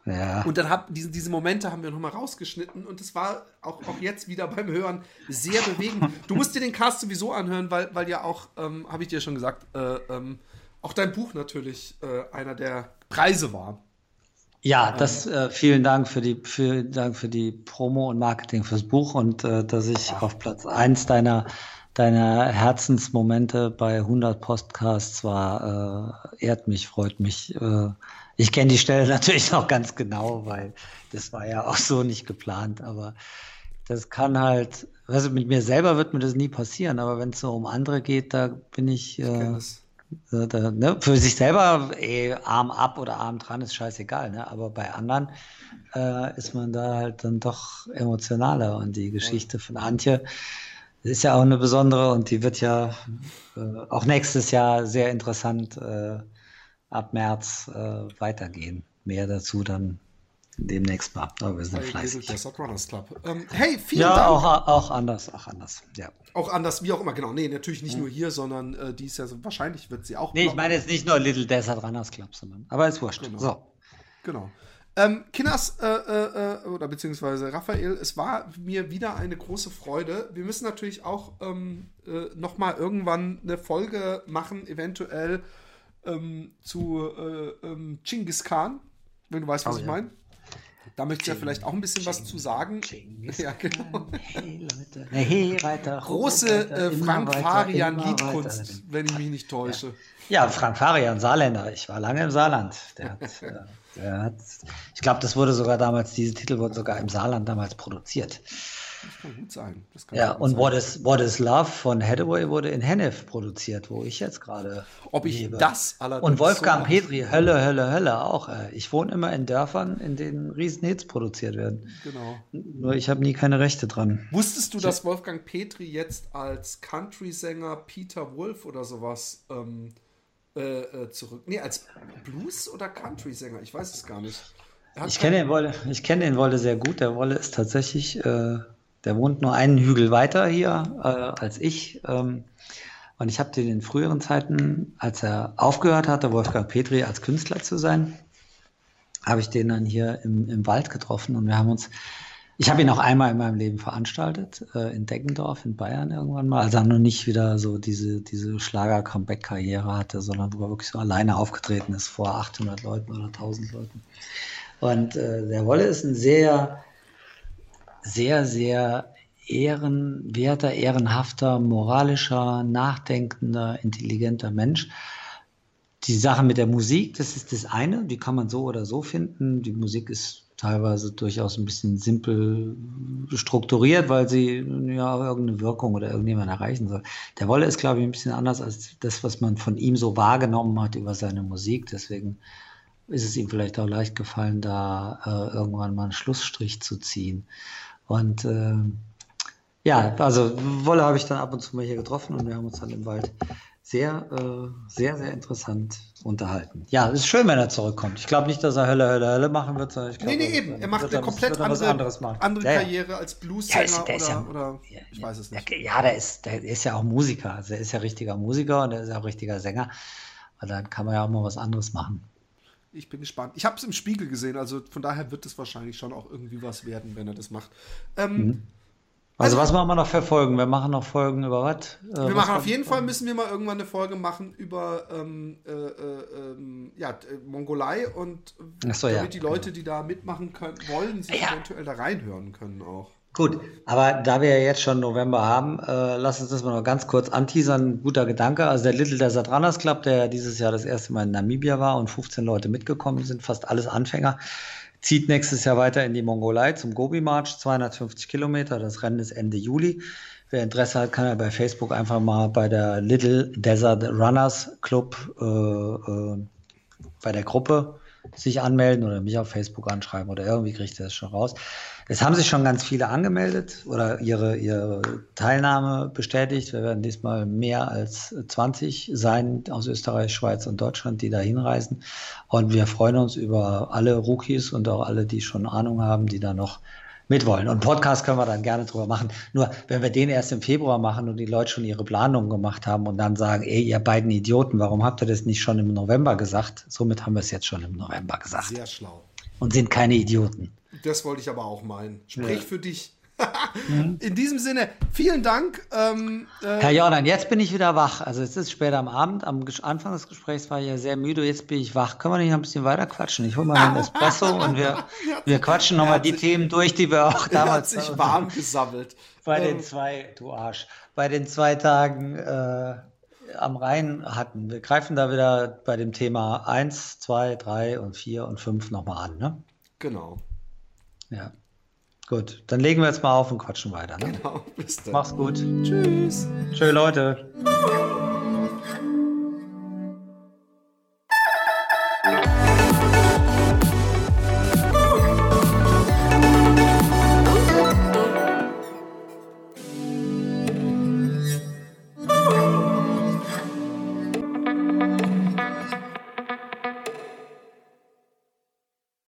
Ja. Und dann hab, diese, diese Momente haben wir nochmal rausgeschnitten und es war auch, auch jetzt wieder beim Hören sehr bewegend. Du musst dir den Cast sowieso anhören, weil, weil ja auch, ähm, habe ich dir schon gesagt, äh, ähm, auch dein Buch natürlich äh, einer der Preise war. Ja, das äh, vielen Dank für die vielen Dank für die Promo und Marketing fürs Buch und äh, dass ich Ach. auf Platz 1 deiner deiner Herzensmomente bei 100 Podcasts war, äh, ehrt mich, freut mich. Ich kenne die Stelle natürlich noch ganz genau, weil das war ja auch so nicht geplant, aber das kann halt, also mit mir selber wird mir das nie passieren, aber wenn es so um andere geht, da bin ich, äh, äh, da, ne, für sich selber ey, Arm ab oder Arm dran ist scheißegal, ne? aber bei anderen äh, ist man da halt dann doch emotionaler und die Geschichte von Antje ist ja auch eine besondere und die wird ja äh, auch nächstes Jahr sehr interessant äh, ab März äh, weitergehen. Mehr dazu dann demnächst mal. Aber wir sind Bei fleißig. Little Desert Runners Club. Ähm, hey, vielen Ja, Dank. auch, auch anders, auch anders. Ja. Auch anders, wie auch immer, genau. Nee, natürlich nicht nur hier, sondern äh, die ist ja so, wahrscheinlich wird sie auch. Nee, ich meine jetzt nicht nur Little Desert Runners Club, sondern. Aber ist wurscht. Genau. So. Genau. Ähm, Kinders, äh, äh, äh, oder beziehungsweise Raphael, es war mir wieder eine große Freude. Wir müssen natürlich auch ähm, äh, nochmal irgendwann eine Folge machen, eventuell ähm, zu äh, ähm, Genghis Khan, wenn du weißt, was Oh, ich ja. meine. Da möchtest du ja vielleicht auch ein bisschen was zu sagen. Genghis Ja, genau. Hey Leute. Hey Reiter. Große äh, Frank Farian. Liedkunst, wenn ich mich nicht täusche. Ja, Frank Farian, Saarländer. Ich war lange im Saarland. Der hat, äh, der hat, ich glaube, das wurde sogar damals, diese Titel wurden sogar im Saarland damals produziert. Das kann gut sein. Kann Ja, gut und sein. What is, What is Love von Hathaway wurde in Hennef produziert, wo ich jetzt gerade Ob ich lebe. das allerdings Und Wolfgang so- Petri, Hölle, Hölle, Hölle auch. Ich wohne immer in Dörfern, in denen Riesenhits produziert werden. Genau. Nur ich habe nie keine Rechte dran. Wusstest du, dass Wolfgang Petri jetzt als Country-Sänger Peter Wolf oder sowas ähm, äh, äh, zurück. Nee, als Blues- oder Country-Sänger? Ich weiß es gar nicht. Ich kenne den Wolle, ich kenne den Wolle sehr gut. Der Wolle ist tatsächlich, äh, der wohnt nur einen Hügel weiter hier äh, als ich. Ähm, und ich habe den in früheren Zeiten, als er aufgehört hatte, Wolfgang Petri als Künstler zu sein, habe ich den dann hier im, im Wald getroffen und wir haben uns, ich habe ihn auch einmal in meinem Leben veranstaltet, äh, in Deggendorf in Bayern irgendwann mal, als er noch nicht wieder so diese, diese Schlager-Comeback-Karriere hatte, sondern wo er wirklich so alleine aufgetreten ist vor 800 Leuten oder 1000 Leuten. Und äh, der Wolle ist ein sehr, sehr, sehr ehrenwerter, ehrenhafter, moralischer, nachdenkender, intelligenter Mensch. Die Sache mit der Musik, das ist das eine, die kann man so oder so finden. Die Musik ist teilweise durchaus ein bisschen simpel strukturiert, weil sie ja irgendeine Wirkung oder irgendjemand erreichen soll. Der Wolle ist, glaube ich, ein bisschen anders als das, was man von ihm so wahrgenommen hat über seine Musik. Deswegen ist es ihm vielleicht auch leicht gefallen, da äh, irgendwann mal einen Schlussstrich zu ziehen. Und äh, ja, also Wolle habe ich dann ab und zu mal hier getroffen und wir haben uns dann im Wald sehr, äh, sehr, sehr interessant unterhalten. Ja, es ist schön, wenn er zurückkommt. Ich glaube nicht, dass er Hölle, Hölle, Hölle machen wird, sondern ich glaube, Nee, nee, eben. Er macht eine komplett er andere, andere Ja, ja. Karriere als Blues-Sänger ja, oder, oder ja, ich weiß es nicht. Ja, der ist, der ist ja auch Musiker. Also er ist ja richtiger Musiker und er ist ja auch richtiger Sänger. Und dann kann man ja auch mal was anderes machen. Ich bin gespannt. Ich habe es im Spiegel gesehen, also von daher wird es wahrscheinlich schon auch irgendwie was werden, wenn er das macht. Ähm, Mhm. Also, Also- was machen wir noch für Folgen? Wir machen noch Folgen über was? Äh, Wir was machen auf jeden Fall, müssen wir mal irgendwann eine Folge machen über ähm, äh, äh, ähm, ja, äh, Mongolei und so, damit ja, die Leute, die da mitmachen können, wollen, sich Ja. eventuell da reinhören können auch. Gut, aber da wir ja jetzt schon November haben, äh, lass uns das mal noch ganz kurz anteasern. Guter Gedanke. Also der Little Desert Runners Club, der dieses Jahr das erste Mal in Namibia war und 15 Leute mitgekommen sind, fast alles Anfänger, zieht nächstes Jahr weiter in die Mongolei zum Gobi March, 250 Kilometer. Das Rennen ist Ende Juli. Wer Interesse hat, kann ja bei Facebook einfach mal bei der Little Desert Runners Club äh, äh, bei der Gruppe sich anmelden oder mich auf Facebook anschreiben oder irgendwie kriegt ihr das schon raus. Es haben sich schon ganz viele angemeldet oder ihre, ihre Teilnahme bestätigt. Wir werden diesmal mehr als 20 sein aus Österreich, Schweiz und Deutschland, die da hinreisen. Und wir freuen uns über alle Rookies und auch alle, die schon Ahnung haben, die da noch mitwollen. Und Podcast können wir dann gerne drüber machen. Nur wenn wir den erst im Februar machen und die Leute schon ihre Planungen gemacht haben und dann sagen, ey, ihr beiden Idioten, warum habt ihr das nicht schon im November gesagt? Somit haben wir es jetzt schon im November gesagt Sehr schlau. und sind keine Idioten. Das wollte ich aber auch meinen. Sprich Ja. für dich. Mhm. In diesem Sinne, vielen Dank. Ähm, äh, Herr Jordan, jetzt bin ich wieder wach. Also es ist später am Abend. Am Anfang des Gesprächs war ich ja sehr müde. Jetzt bin ich wach. Können wir nicht noch ein bisschen weiter quatschen? Ich hole mal einen Espresso und wir, wir quatschen nochmal die Themen durch, die wir auch er hat damals sich warm gesammelt. bei den Ähm, zwei, du Arsch, bei den zwei Tagen äh, am Rhein hatten. Wir greifen da wieder bei dem Thema 1, 2, 3 und 4 und 5 nochmal an. Ne? genau. Ja. Gut, dann legen wir jetzt mal auf und quatschen weiter. Ne? genau. Bis dann. Mach's gut. Tschüss. Tschö, Leute.